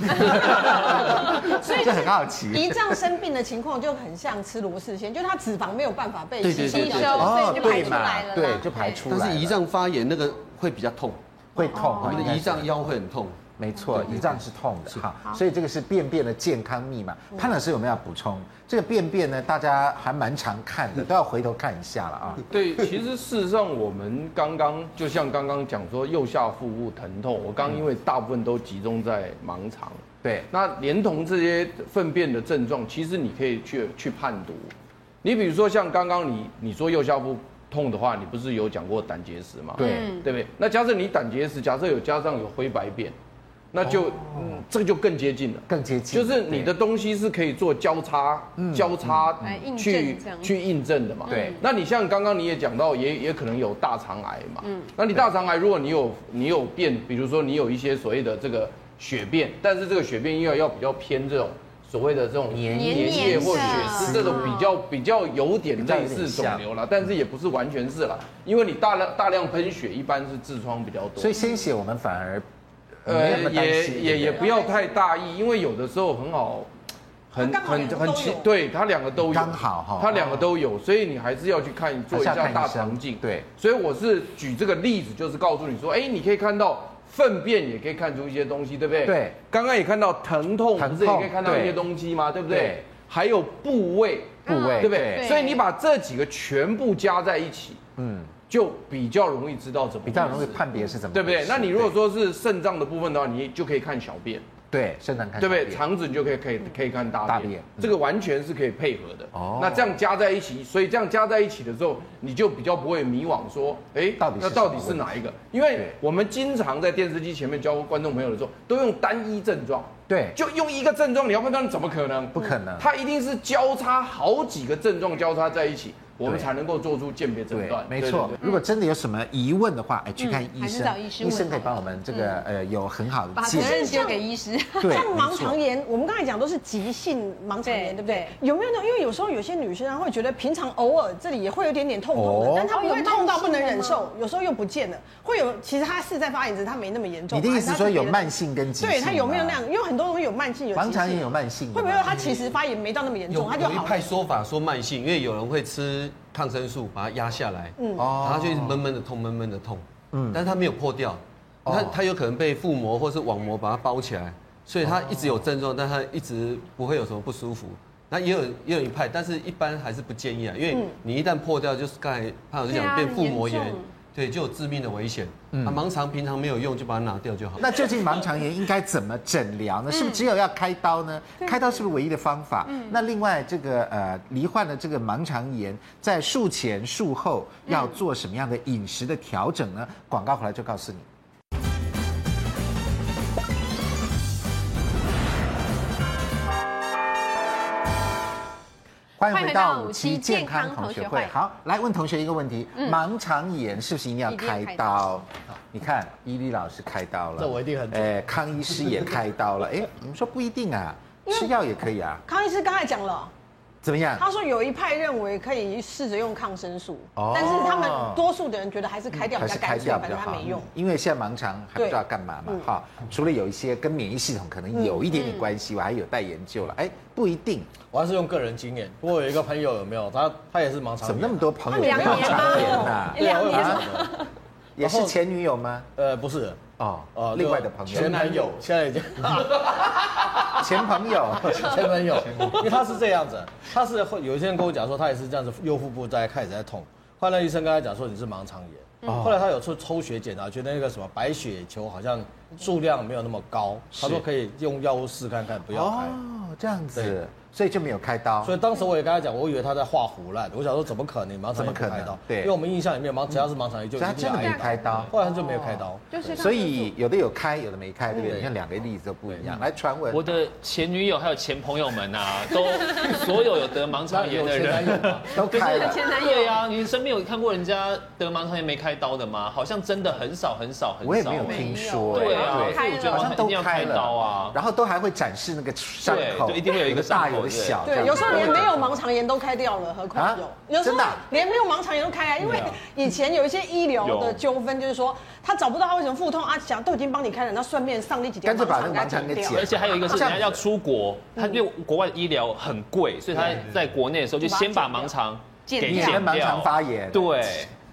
Speaker 7: *laughs*
Speaker 2: 所以就很好奇，
Speaker 6: 胰脏生病的情况就很像吃罗氏鲜，就它脂肪没有办法被吸收，
Speaker 2: 所
Speaker 6: 以就排出来了。
Speaker 2: 对，就排出来。
Speaker 7: 但是胰脏发炎那个会比较痛，
Speaker 2: 会痛，
Speaker 7: 我们的胰脏腰会很痛。
Speaker 2: 没错，胰脏是痛的。哈，所以这个是便便的健康密码。潘老师有没有要补充？这个便便呢，大家还蛮常看的，都要回头看一下了啊。
Speaker 8: 对，其实事实上我们刚刚就像刚刚讲说右下腹部疼痛，我刚因为大部分都集中在盲肠。
Speaker 2: 对，
Speaker 8: 那连同这些粪便的症状，其实你可以去去判读。你比如说像刚刚你你说右下腹痛的话，你不是有讲过胆结石吗？
Speaker 2: 对，
Speaker 8: 对不对？那假设你胆结石，假设有加上有灰白便。那就，嗯，这个就更接近了，
Speaker 2: 更接近，
Speaker 8: 就是你的东西是可以做交叉、交叉去去印证的嘛。对，那你像刚刚你也讲到，也也可能有大肠癌嘛。嗯，那你大肠癌，如果你有你有变，比如说你有一些所谓的这个血便，但是这个血便要要比较偏这种所谓的这种粘液或血丝这种比较比较有点类似肿瘤了，但是也不是完全是了，因为你大量大量喷血，一般是痔疮比较多，
Speaker 2: 所以鲜血我们反而。
Speaker 8: 呃，也也也不要太大意，因为有的时候很好，很很很奇，对，他两个都有，
Speaker 2: 刚好哈，
Speaker 8: 他两个都有，所以你还是要去看做一下大肠镜，对，所以我是举这个例子，就是告诉你说，哎，你可以看到粪便，也可以看出一些东西，对不对？对，刚刚也看到疼痛，不是也可以看到一些东西吗？对不对？还有部位，
Speaker 2: 部位，
Speaker 8: 对不对？所以你把这几个全部加在一起，嗯。就比较容易知道怎么，
Speaker 2: 比较容易判别是怎么，
Speaker 8: 对不对？那你如果说是肾脏的部分的话，你就可以看小便，
Speaker 2: 对，肾脏看，
Speaker 8: 对不对？肠子你就可以可以可以看大便，这个完全是可以配合的。哦，那这样加在一起，所以这样加在一起的时候，你就比较不会迷惘，说，哎，到底那到底是哪一个？因为我们经常在电视机前面教观众朋友的时候，都用单一症状，
Speaker 2: 对，
Speaker 8: 就用一个症状你要判断，怎么可能？
Speaker 2: 不可能，
Speaker 8: 它一定是交叉好几个症状交叉在一起。我们才能够做出鉴别诊断。
Speaker 2: 没错，如果真的有什么疑问的话，哎，去看医生，医生可以帮我们这个呃有很好的
Speaker 1: 把责任交给医师。
Speaker 2: 对，
Speaker 6: 像盲肠炎，我们刚才讲都是急性盲肠炎，对不对？有没有呢？因为有时候有些女生会觉得平常偶尔这里也会有点点痛痛的，但她不会痛到不能忍受，有时候又不见了。会有，其实她是在发炎，只是她没那么严重。
Speaker 2: 你的意思说有慢性跟急性？
Speaker 6: 对，她有没有那样？因为很多人会有慢性，有
Speaker 2: 盲肠炎有慢性，
Speaker 6: 会不会她其实发炎没到那么严重，她就好？
Speaker 7: 有一派说法说慢性，因为有人会吃。抗生素把它压下来，嗯，然后就一直闷闷的痛，闷闷的痛，嗯，但是它没有破掉，它它有可能被腹膜或是网膜把它包起来，所以它一直有症状，但它一直不会有什么不舒服。那也有也有一派，但是一般还是不建议啊，因为你一旦破掉，就是刚才潘老师讲变腹膜炎。对，就有致命的危险。嗯，盲肠平常没有用，就把它拿掉就好。
Speaker 2: 那究竟盲肠炎应该怎么诊疗呢？是不是只有要开刀呢？开刀是不是唯一的方法？嗯，那另外这个呃罹患了这个盲肠炎，在术前术后要做什么样的饮食的调整呢？广告回来就告诉你。欢迎回到五期健康同学会。好，来问同学一个问题：盲肠炎是不是一定要开刀？你看，伊利老师开刀了，
Speaker 3: 这我一定很。
Speaker 2: 哎，康医师也开刀了。哎，你们说不一定啊，吃药也可以啊。
Speaker 6: 康医师刚才讲了。
Speaker 2: 怎么样？
Speaker 6: 他说有一派认为可以试着用抗生素，但是他们多数的人觉得还是开掉比较干脆，反正他没用。因为现在盲肠还不知道干嘛嘛，哈。除了有一些跟免疫系统可能有一点点关系，我还有待研究了。哎，不一定，
Speaker 3: 我还是用个人经验。不过有一个朋友有没有？他他也是盲肠。
Speaker 2: 怎么那么多朋友有盲肠炎呢？
Speaker 6: 两年
Speaker 2: 也是前女友吗？
Speaker 3: 呃，不是。
Speaker 2: 哦呃，另外的朋友，
Speaker 3: 前男友，现在已经。*laughs*
Speaker 2: 前朋友，
Speaker 3: 前朋友，*laughs* 因为他是这样子，他是会有一些人跟我讲说，他也是这样子，右腹部在开始在痛，后来医生跟他讲说你是盲肠炎，后来他有抽抽血检查，觉得那个什么白血球好像数量没有那么高，他说可以用药物试看看，不要开。
Speaker 2: 哦，这样子。所以就没有开刀，
Speaker 3: 所以当时我也跟他讲，我以为他在画胡烂，我想说怎么可能盲肠炎不开刀？对，因为我们印象里面盲只要是盲肠炎就一定要开刀，他真的没开刀，后来他就没有开刀，
Speaker 2: 就是所以有的有开，有的没开，对不对？你看两个例子都不一样。来传闻，
Speaker 5: 我的前女友还有前朋友们呐，都所有有得盲肠炎的人。*laughs* *laughs*
Speaker 2: 都开了。
Speaker 5: 前男友呀，你身边有看过人家得盲肠炎没开刀的吗？好像真的很少很少很少，
Speaker 2: 我也没有听说。
Speaker 5: 对啊，所以我觉得好像都开刀啊，
Speaker 2: 然后都还会展示那个伤口，
Speaker 5: 对，一定会有一个
Speaker 2: 大有小，
Speaker 6: 对，有时候。连没有盲肠炎都开掉了，何况有？有时候连没有盲肠炎都开啊，因为 *laughs* 以前有一些医疗的纠纷，就是说他找不到他为什么腹痛啊，想都已经帮你开了，那顺便上那几天，
Speaker 2: 干脆把那个盲肠给剪。
Speaker 5: 而且还有一个是人家要出国，他因为国外的医疗很贵，所以他在国内的时候就先把盲肠
Speaker 2: 给剪掉。盲肠发炎，
Speaker 5: 对。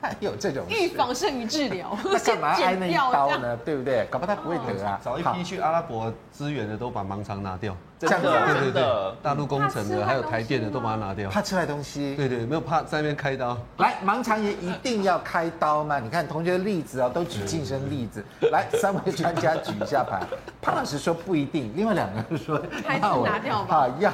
Speaker 2: 还有这种
Speaker 1: 预防胜于治疗，
Speaker 2: 那干嘛 *laughs* 挨那一刀呢？对不对？搞不好他不会得啊。
Speaker 7: 找一批去阿拉伯支援的都把盲肠拿掉，
Speaker 5: 这样子，对对对，
Speaker 7: 大陆工程的还有台电的都把它拿掉，
Speaker 2: 怕吃坏东西。
Speaker 7: 对对，没有怕在那边开刀。
Speaker 2: 来，盲肠也一定要开刀吗？你看同学的例子哦，都举 *laughs* 近身例子。来，三位专家举一下牌。潘老师说不一定，另外两个人说
Speaker 1: 还是拿掉吧。
Speaker 2: 要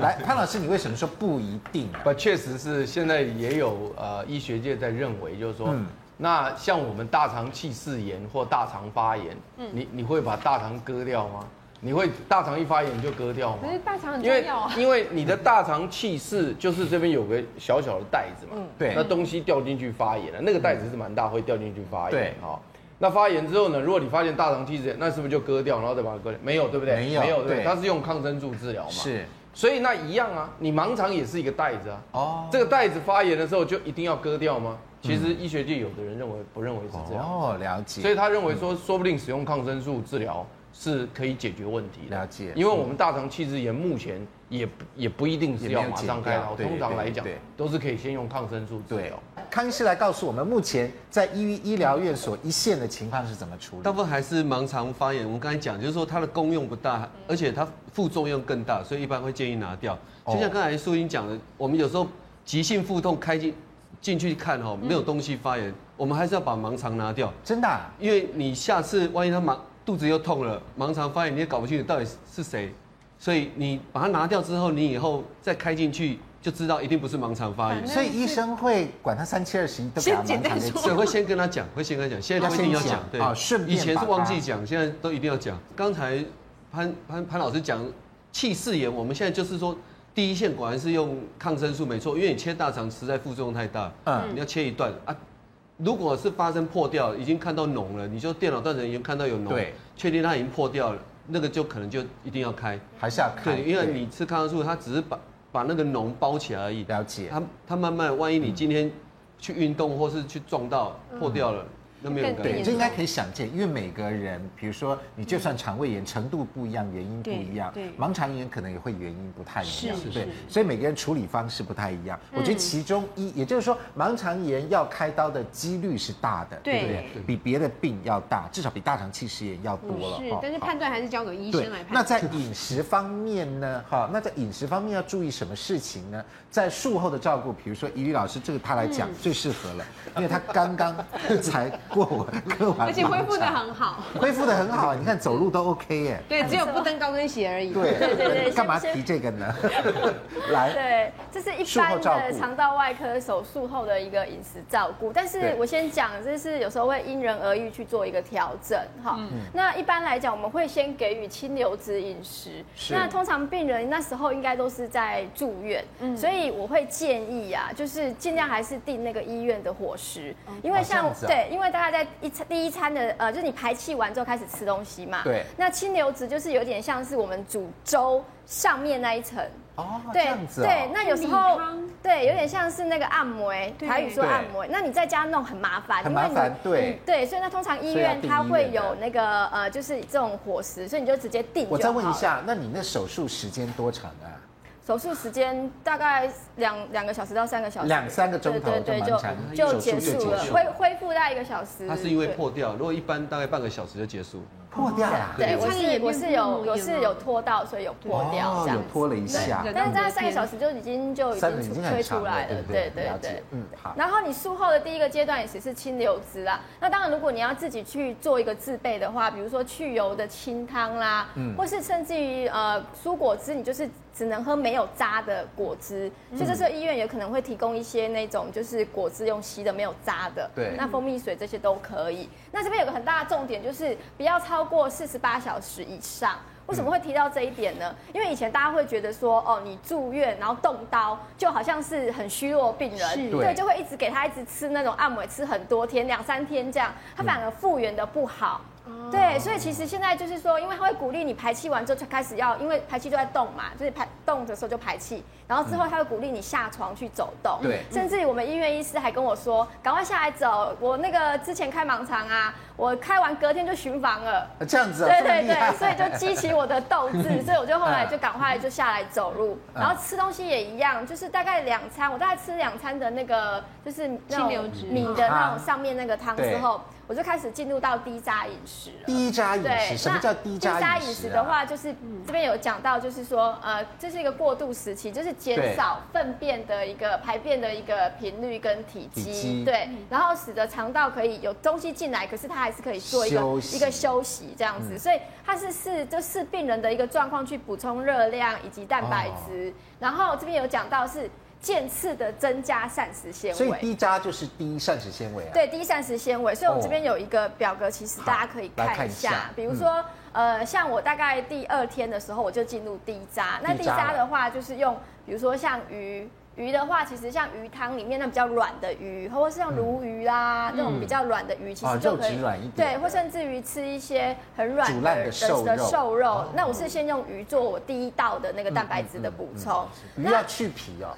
Speaker 2: 来，潘老师，你为什么说不一定？
Speaker 8: 不，确实是现在也有呃医学界在认为，就是说。那像我们大肠憩室炎或大肠发炎，嗯，你你会把大肠割掉吗？你会大肠一发炎就割掉吗？
Speaker 1: 可是大肠很重要啊。
Speaker 8: 因为因为你的大肠憩室就是这边有个小小的袋子嘛，
Speaker 2: 对，
Speaker 8: 那东西掉进去发炎了，那个袋子是蛮大，会掉进去发炎。对，好，那发炎之后呢，如果你发现大肠憩室炎，那是不是就割掉，然后再把它割掉？没有，对不对？
Speaker 2: 没有，
Speaker 8: 没有，对，它是用抗生素治疗嘛。
Speaker 2: 是，
Speaker 8: 所以那一样啊，你盲肠也是一个袋子啊。哦，这个袋子发炎的时候就一定要割掉吗？其实医学界有的人认为不认为是这样
Speaker 2: 哦，了解。
Speaker 8: 所以他认为说，说不定使用抗生素治疗是可以解决问题的。
Speaker 2: 了解。
Speaker 8: 因为我们大肠憩室炎目前也也不一定是要马上开刀，通常来讲都是可以先用抗生素治疗。
Speaker 2: 康医师来告诉我们，目前在医医疗院所一线的情况是怎么处理？
Speaker 7: 大部分还是盲肠发炎。我们刚才讲，就是说它的功用不大，而且它副作用更大，所以一般会建议拿掉。就像刚才淑英讲的，我们有时候急性腹痛开进。进去看哦，没有东西发炎，我们还是要把盲肠拿掉。
Speaker 2: 真的？
Speaker 7: 因为你下次万一他盲肚子又痛了，盲肠发炎你也搞不清楚到底是谁，所以你把它拿掉之后，你以后再开进去就知道一定不是盲肠发炎。
Speaker 2: 所以医生会管他三七二十一，都给他盲肠。
Speaker 7: 所以会先跟他讲，会先跟他讲，现在都一定要讲。对，以前是忘记讲，现在都一定要讲。刚才潘潘潘老师讲气室炎，我们现在就是说第一线果然是用抗生素没错，因为你切大肠实在副作用太大，嗯，你要切一段啊。如果是发生破掉，已经看到脓了，你就电脑断层已经看到有脓，对，确定它已经破掉了，那个就可能就一定要开，
Speaker 2: 还是要开，
Speaker 7: 对，因为你吃抗生素，它只是把把那个脓包起来而已，
Speaker 2: 了解，
Speaker 7: 它它慢慢，万一你今天去运动或是去撞到破掉了。那没有
Speaker 2: 对，这应该可以想见，因为每个人，比如说你就算肠胃炎程度不一样，原因不一样，对，盲肠炎可能也会原因不太一样，对，所以每个人处理方式不太一样。我觉得其中一，也就是说盲肠炎要开刀的几率是大的，对不对？比别的病要大，至少比大肠气室炎要多了。
Speaker 1: 是，但是判断还是交给医生来判断。
Speaker 2: 那在饮食方面呢？哈，那在饮食方面要注意什么事情呢？在术后的照顾，比如说宜礼老师，这个他来讲最适合了，因为他刚刚 *laughs* 才。过我割完，
Speaker 1: 而且恢复的很好，
Speaker 2: 恢复的很好，你看走路都 OK 耶。
Speaker 1: 对，只有不登高跟鞋而已。
Speaker 2: 对对对，干嘛提这个呢？*laughs* 来，
Speaker 4: 对，这是一般的肠道外科手术后的一个饮食照顾。但是我先讲，就是有时候会因人而异去做一个调整哈。嗯那一般来讲，我们会先给予清流质饮食。那通常病人那时候应该都是在住院，嗯所以我会建议啊，就是尽量还是订那个医院的伙食，因为像对，因为。大概在一餐第一餐的呃，就是你排气完之后开始吃东西嘛。对。那清流质就是有点像是我们煮粥上面那一层。
Speaker 2: 哦，这样子。
Speaker 4: 对，那有时候对，有点像是那个按摩，台语说按摩。那你在家弄很麻烦，
Speaker 2: 很麻烦。对。
Speaker 4: 对，所以那通常医院它会有那个呃，就是这种伙食，所以你就直接订。
Speaker 2: 我再问一下，那你那手术时间多长啊？
Speaker 4: 手术时间大概两两个小时到三个小时，
Speaker 2: 两三个钟头就
Speaker 4: 就结束了，恢恢复大概一个小时。
Speaker 7: 它是因为破掉，如果一般大概半个小时就结束。
Speaker 2: 破掉了，
Speaker 4: 对，我是我是有我是有拖到，所以有破掉
Speaker 2: 有拖了一下。
Speaker 4: 但是大概三个小时就已经就已经推出来了，对对？对，嗯好。然后你术后的第一个阶段也是清流质啦。那当然，如果你要自己去做一个自备的话，比如说去油的清汤啦，嗯，或是甚至于呃蔬果汁，你就是只能喝没有渣的果汁。所以这时候医院也可能会提供一些那种就是果汁用吸的没有渣的，对，那蜂蜜水这些都可以。那这边有个很大的重点就是不要超过四十八小时以上。为什么会提到这一点呢？因为以前大家会觉得说，哦，你住院然后动刀，就好像是很虚弱的病人，对，就会一直给他一直吃那种按摩，吃很多天，两三天这样，他反而复原的不好。对，所以其实现在就是说，因为他会鼓励你排气完之后就开始要，因为排气都在动嘛，就是排动的时候就排气，然后之后他会鼓励你下床去走动。对，甚至于我们医院医师还跟我说，赶快下来走。我那个之前开盲肠啊，我开完隔天就巡房了。
Speaker 2: 这样子。
Speaker 4: 对对对，所以就激起我的斗志，*laughs* 所以我就后来就赶快就下来走路，然后吃东西也一样，就是大概两餐，我大概吃两餐的那个就是那种米的那种上面那个汤之后。我就开始进入到低渣饮食了。
Speaker 2: 低渣饮食，什么叫低渣饮食？低渣饮食
Speaker 4: 的话，就是这边有讲到，就是说，呃，这是一个过渡时期，就是减少粪便的一个排便的一个频率跟体积，对，然后使得肠道可以有东西进来，可是它还是可以做一个一个休息这样子，所以它是是就是病人的一个状况去补充热量以及蛋白质，然后这边有讲到是。渐次的增加膳食纤维，
Speaker 2: 所以低渣就是低膳食纤维啊。
Speaker 4: 对，低膳食纤维。所以我们这边有一个表格，其实大家可以看一下。比如说，呃，像我大概第二天的时候，我就进入低渣。那低渣的话，就是用，比如说像鱼，鱼的话，其实像鱼汤里面那比较软的鱼，或者是像鲈鱼啦那种比较软的鱼，其实就可以。对，或甚至于吃一些很软的的瘦肉。那我是先用鱼做我第一道的那个蛋白质的补充。
Speaker 2: 鱼要去皮哦。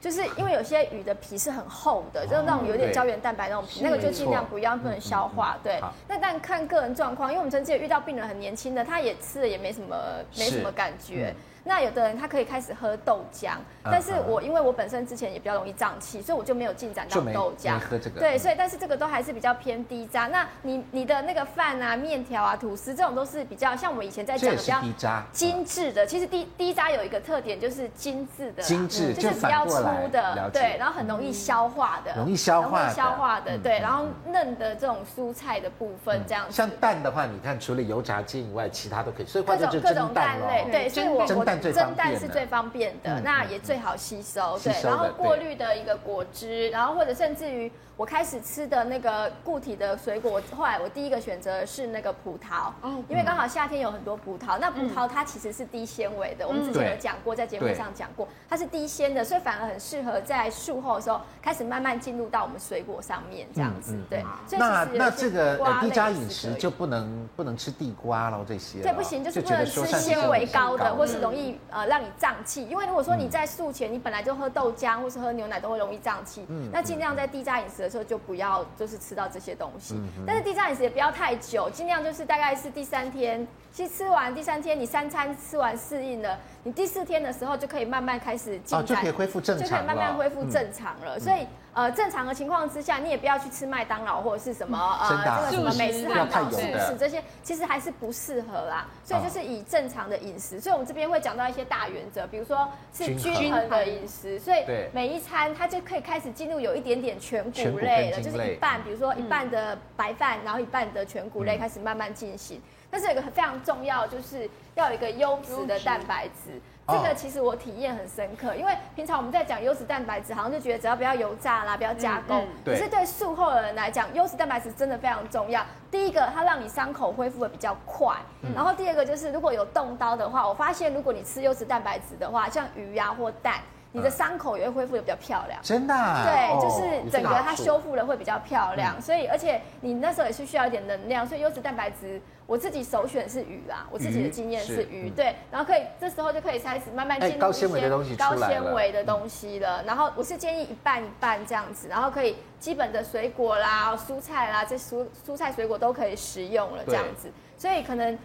Speaker 4: 就是因为有些鱼的皮是很厚的，就是那种有点胶原蛋白那种皮，那个就尽量不要，不能消化。对，那但看个人状况，因为我们曾经也遇到病人很年轻的，他也吃了也没什么，没什么感觉。那有的人他可以开始喝豆浆，但是我因为我本身之前也比较容易胀气，所以我就没有进展到豆浆。
Speaker 2: 喝这个。
Speaker 4: 对，所以但是这个都还是比较偏低渣。那你你的那个饭啊、面条啊、吐司这种都是比较像我们以前在讲的比较精致的。其实低低渣有一个特点就是精致的，
Speaker 2: 精致
Speaker 4: 就是比较粗的，对，然后很容易消化的，
Speaker 2: 容易消化，
Speaker 4: 容易消化的，对，然后嫩的这种蔬菜的部分这样。
Speaker 2: 像蛋的话，你看除了油炸鸡以外，其他都可以。所以
Speaker 4: 各种各种蛋类，对，所以我我。
Speaker 2: 最
Speaker 4: 蒸蛋是最方便的，那也最好吸收。对，然后过滤的一个果汁，然后或者甚至于。我开始吃的那个固体的水果，后来我第一个选择是那个葡萄，哦因为刚好夏天有很多葡萄。那葡萄它其实是低纤维的，我们之前有讲过，在节目上讲过，它是低纤的，所以反而很适合在术后的时候开始慢慢进入到我们水果上面这样子。对，所以
Speaker 2: 那那这个低渣饮食就不能不能吃地瓜喽这些？
Speaker 4: 对，不行，就是不能吃纤维高的，或是容易呃让你胀气。因为如果说你在术前你本来就喝豆浆或是喝牛奶都会容易胀气，嗯那尽量在低渣饮食的时候就不要就是吃到这些东西，但是低渣饮食也不要太久，尽量就是大概是第三天，其实吃完第三天，你三餐吃完适应了，你第四天的时候就可以慢慢开始进展，
Speaker 2: 就可以恢复正常，
Speaker 4: 就可以慢慢恢复正常了。所以呃，正常的情况之下，你也不要去吃麦当劳或者是什么呃这个什么美式汉堡、速食这些，其实还是不适合啦。所以就是以正常的饮食，所以我们这边会讲到一些大原则，比如说是均衡。的饮食，所以每一餐它就可以开始进入有一点点全谷类了，就是一半，比如说一半的白饭，然后一半的全谷类开始慢慢进行。但是有一个非常重要，就是要有一个优质的蛋白质。这个其实我体验很深刻，因为平常我们在讲优质蛋白质，好像就觉得只要不要油炸啦，不要加工。可是对术后的人来讲，优质蛋白质真的非常重要。第一个，它让你伤口恢复的比较快。然后第二个就是，如果有动刀的话，我发现如果你吃优质蛋白质的话，像鱼呀或蛋。你的伤口也会恢复的比较漂亮，
Speaker 2: 真的？
Speaker 4: 对，就是整个它修复的会比较漂亮，所以而且你那时候也是需要一点能量，所以优质蛋白质我自己首选是鱼啦，我自己的经验是鱼，对，然后可以这时候就可以开始慢慢进入一些高纤维的东西，高纤维的东西了。然后我是建议一半一半这样子，然后可以基本的水果啦、蔬菜啦，这蔬蔬菜水果都可以食用了这样子，所以可能。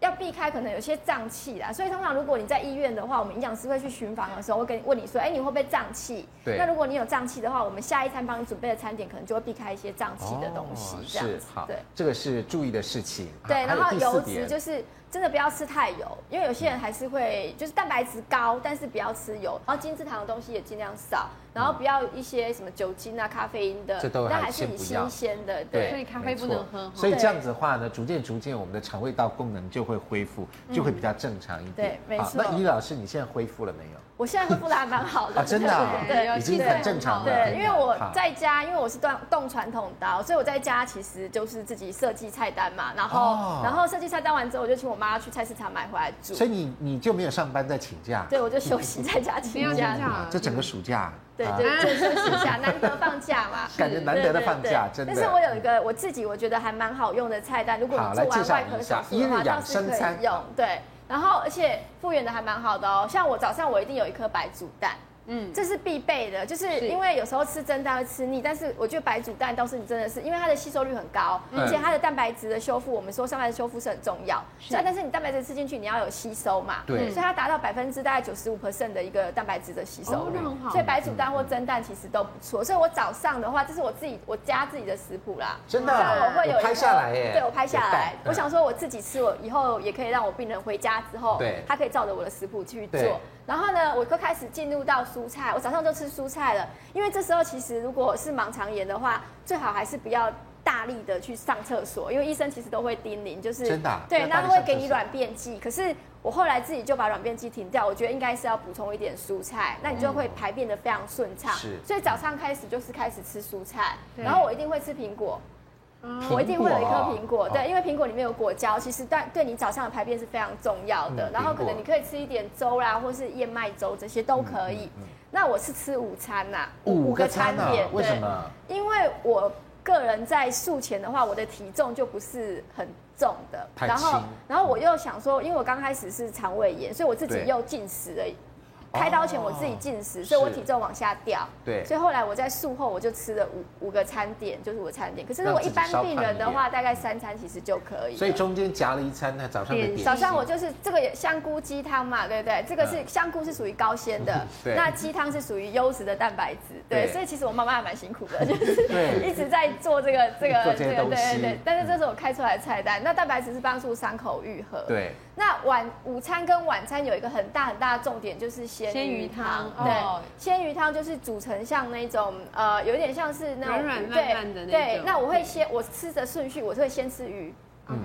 Speaker 4: 要避开可能有些胀气啦，所以通常如果你在医院的话，我们营养师会去巡房的时候，会跟你问你说，哎，你会不会胀气？对。那如果你有胀气的话，我们下一餐帮你准备的餐点可能就会避开一些胀气的东西，这
Speaker 2: 样好。对，这个是注意的事情。
Speaker 4: 对，然后油脂就是。真的不要吃太油，因为有些人还是会就是蛋白质高，但是不要吃油，然后精制糖的东西也尽量少，然后不要一些什么酒精啊、咖啡因的，这都还是很新鲜的，对，所以咖啡不能喝。
Speaker 2: 所以这样子的话呢，逐渐逐渐我们的肠胃道功能就会恢复，就会比较正常一点。
Speaker 4: 对，没错。
Speaker 2: 那李老师，你现在恢复了没有？
Speaker 4: 我现在恢复的还蛮好的，
Speaker 2: 真的，*laughs* 对，已经很正常了。
Speaker 4: 对，因为我在家，因为我是动动传统刀，所以我在家其实就是自己设计菜单嘛，然后然后设计菜单完之后，我就请我妈去菜市场买回来煮。
Speaker 2: 所以你你就没有上班在请假？
Speaker 4: 对，我就休息在家请假。
Speaker 2: 这整个暑假。
Speaker 4: 对对，就休息一下，*laughs* 难得放假嘛，
Speaker 2: 感觉难得的放假，真的。
Speaker 4: 但是我有一个我自己我觉得还蛮好用的菜单，如果你做完外科手术的话，倒是可以用。对。然后，而且复原的还蛮好的哦。像我早上我一定有一颗白煮蛋。嗯，这是必备的，就是因为有时候吃蒸蛋会吃腻，但是我觉得白煮蛋倒是你真的是，因为它的吸收率很高，而且它的蛋白质的修复，我们说蛋白质修复是很重要。是，但是你蛋白质吃进去，你要有吸收嘛。对。所以它达到百分之大概九十五 percent 的一个蛋白质的吸收率，所以白煮蛋或蒸蛋其实都不错。所以我早上的话，这是我自己我家自己的食谱啦。
Speaker 2: 真的。
Speaker 4: 我会有
Speaker 2: 拍下来耶。
Speaker 4: 对，我拍下来。我想说我自己吃，我以后也可以让我病人回家之后，对，他可以照着我的食谱去做。然后呢，我就开始进入到蔬菜，我早上就吃蔬菜了。因为这时候其实如果是盲肠炎的话，最好还是不要大力的去上厕所，因为医生其实都会叮咛，就是
Speaker 2: 真的
Speaker 4: 对，那他会给你软便剂。可是我后来自己就把软便剂停掉，我觉得应该是要补充一点蔬菜，那你就会排便的非常顺畅。是，所以早上开始就是开始吃蔬菜，然后我一定会吃苹果。我一定会有一颗苹果，对，因为苹果里面有果胶，其实对对你早上的排便是非常重要的。然后可能你可以吃一点粥啦，或是燕麦粥这些都可以。那我是吃午餐呐，
Speaker 2: 五个餐点，为什么？
Speaker 4: 因为我个人在术前的话，我的体重就不是很重的，然后然后我又想说，因为我刚开始是肠胃炎，所以我自己又进食了。开刀前我自己进食，所以我体重往下掉。对，所以后来我在术后我就吃了五五个餐点，就是五个餐点。可是如果一般病人的话，大概三餐其实就可以。
Speaker 2: 所以中间夹了一餐，那早上的点。
Speaker 4: 早上我就是这个香菇鸡汤嘛，对不对？这个是香菇是属于高纤的，*laughs* 那鸡汤是属于优质的蛋白质。对，所以其实我妈妈还蛮辛苦的，*laughs* 就是一直在做这个这个这个对对对。但是这是我开出来的菜单，那蛋白质是帮助伤口愈合。对。那晚午餐跟晚餐有一个很大很大的重点，就是鲜鱼汤。对，鲜鱼汤就是煮成像那种呃，有点像是那种软软烂烂的那种。对，那我会先我吃的顺序，我是会先吃鱼，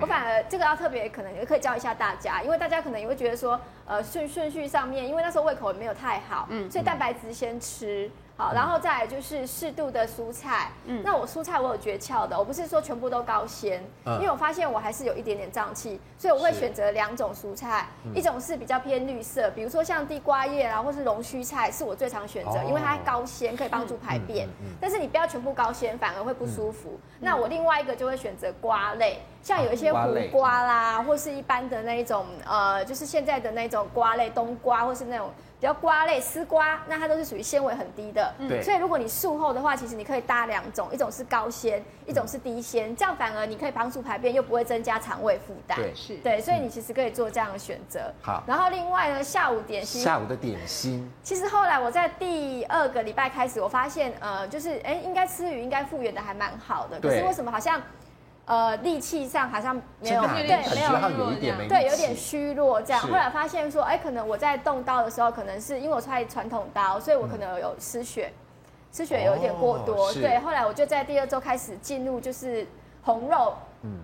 Speaker 4: 我反而这个要特别可能也可以教一下大家，因为大家可能也会觉得说，呃顺顺序上面，因为那时候胃口也没有太好，嗯，所以蛋白质先吃。好，然后再来就是适度的蔬菜。嗯，那我蔬菜我有诀窍的，我不是说全部都高纤，因为我发现我还是有一点点胀气，所以我会选择两种蔬菜，一种是比较偏绿色，比如说像地瓜叶啊，或是龙须菜，是我最常选择，因为它高纤可以帮助排便。但是你不要全部高纤，反而会不舒服。那我另外一个就会选择瓜类，像有一些胡瓜啦，或是一般的那一种，呃，就是现在的那种瓜类，冬瓜或是那种。比较瓜类丝瓜，那它都是属于纤维很低的。对。所以如果你术后的话，其实你可以搭两种，一种是高纤，一种是低纤，这样反而你可以帮助排便，又不会增加肠胃负担。
Speaker 2: 对，
Speaker 4: 是。对，所以你其实可以做这样的选择。好。然后另外呢，下午点心。
Speaker 2: 下午的点心。
Speaker 4: 其实后来我在第二个礼拜开始，我发现呃，就是哎，应该吃鱼应该复原的还蛮好的。可是为什么好像？呃，力气上好像没有，对，没有，
Speaker 2: 有一点，
Speaker 4: 对，有点虚弱这样。后来发现说，哎，可能我在动刀的时候，可能是因为我穿传统刀，所以我可能有失血，失血有一点过多。对，后来我就在第二周开始进入就是红肉，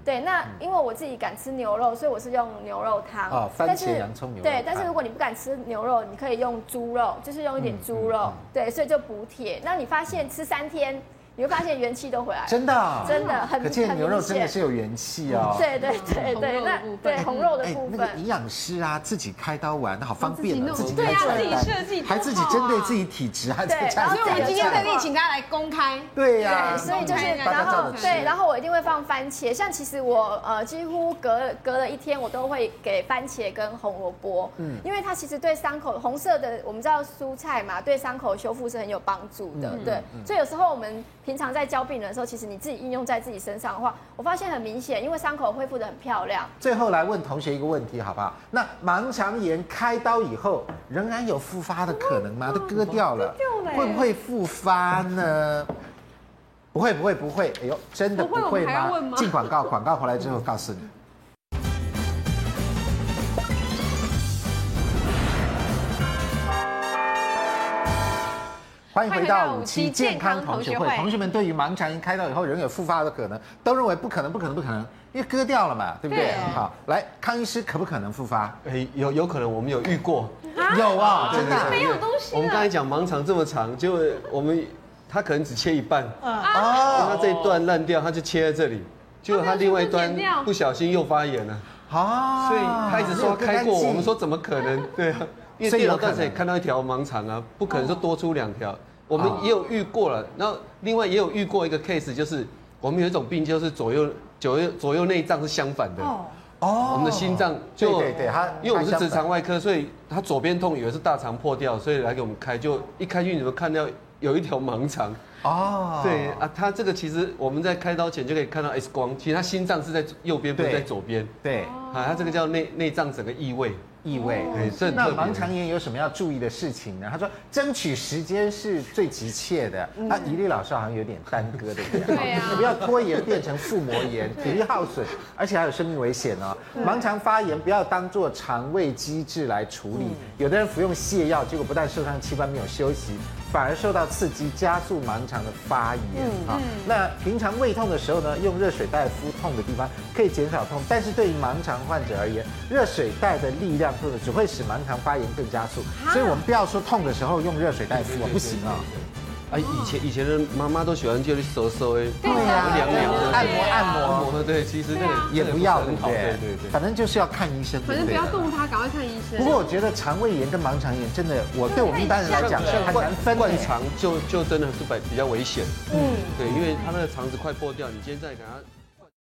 Speaker 4: 对，那因为我自己敢吃牛肉，所以我是用牛肉汤。
Speaker 2: 番茄洋葱牛肉。
Speaker 4: 对，但是如果你不敢吃牛肉，你可以用猪肉，就是用一点猪肉，对，所以就补铁。那你发现吃三天。你会发现元气都回来了，
Speaker 2: 真的，
Speaker 4: 真的很。
Speaker 2: 可见牛肉真的是有元气哦。
Speaker 4: 对对对对，那对红肉的部分。
Speaker 2: 那个营养师啊，自己开刀完，那好方便
Speaker 1: 自己对呀，自己设计，
Speaker 2: 还自己针对自己体质，还在家。
Speaker 1: 所以我们今天特地请他来公开。
Speaker 2: 对呀。
Speaker 4: 所以就是，然后对，然后我一定会放番茄。像其实我呃几乎隔隔了一天，我都会给番茄跟红萝卜。嗯。因为它其实对伤口红色的，我们知道蔬菜嘛，对伤口修复是很有帮助的。对。所以有时候我们。平常在教病人的时候，其实你自己应用在自己身上的话，我发现很明显，因为伤口恢复的很漂亮。
Speaker 2: 最后来问同学一个问题，好不好？那盲肠炎开刀以后仍然有复发的可能吗？都割掉了，会不会复发呢？不会，不会，不会。哎呦，真的不会吗？进广 *laughs* 告，广告回来之后告诉你。欢迎回到五期健康同学会。同学们对于盲肠炎开刀以后仍有复发的可能，都认为不可能，不可能，不可能，因为割掉了嘛，对不对？好，来，康医师可不可能复发？
Speaker 7: 哎，有有可能，我们有遇过，
Speaker 2: 有啊，真的
Speaker 1: 没有东西。
Speaker 7: 我们刚才讲盲肠这么长，就我们他可能只切一半，啊，他这一段烂掉，他就切在这里，结果他另外一端不小心又发炎了，啊，所以他一直说开过，我们说怎么可能？对啊。因为电脑刚才也看到一条盲肠啊，不可能说多出两条。我们也有遇过了，然后另外也有遇过一个 case，就是我们有一种病，就是左右左右左右内脏是相反的。哦，我们的心脏就对对对，他因为我们是直肠外科，所以他左边痛以为是大肠破掉，所以来给我们开，就一开进去你们看到有一条盲肠。哦，对啊，他这个其实我们在开刀前就可以看到 X 光，其实他心脏是在右边，不是在左边。对，啊，他这个叫内内脏整个异位。异味，那盲肠炎有什么要注意的事情呢？他说，争取时间是最急切的。他宜丽老师好像有点耽搁，对不对？对啊，不要拖延变成腹膜炎，体力耗损，而且还有生命危险哦。盲肠发炎不要当做肠胃机制来处理，有的人服用泻药，结果不但受伤器官没有休息。反而受到刺激，加速盲肠的发炎啊。那平常胃痛的时候呢，用热水袋敷痛的地方，可以减少痛。但是对于盲肠患者而言，热水袋的力量或者只会使盲肠发炎更加速。所以我们不要说痛的时候用热水袋敷，不行啊。啊，以前以前的妈妈都喜欢就是手手哎，
Speaker 2: 对呀，
Speaker 7: 凉凉的，
Speaker 2: 按摩按摩。
Speaker 7: 按摩，对，其实那个
Speaker 2: 也不要，对对？对，反正就是要看医生，
Speaker 1: 反正不要动它，赶快看医生。
Speaker 2: 不过我觉得肠胃炎跟盲肠炎真的，我对我们一般人来讲很难分。
Speaker 7: 灌肠就就真的是比比较危险，嗯，对，因为他那个肠子快破掉，你今天再给他。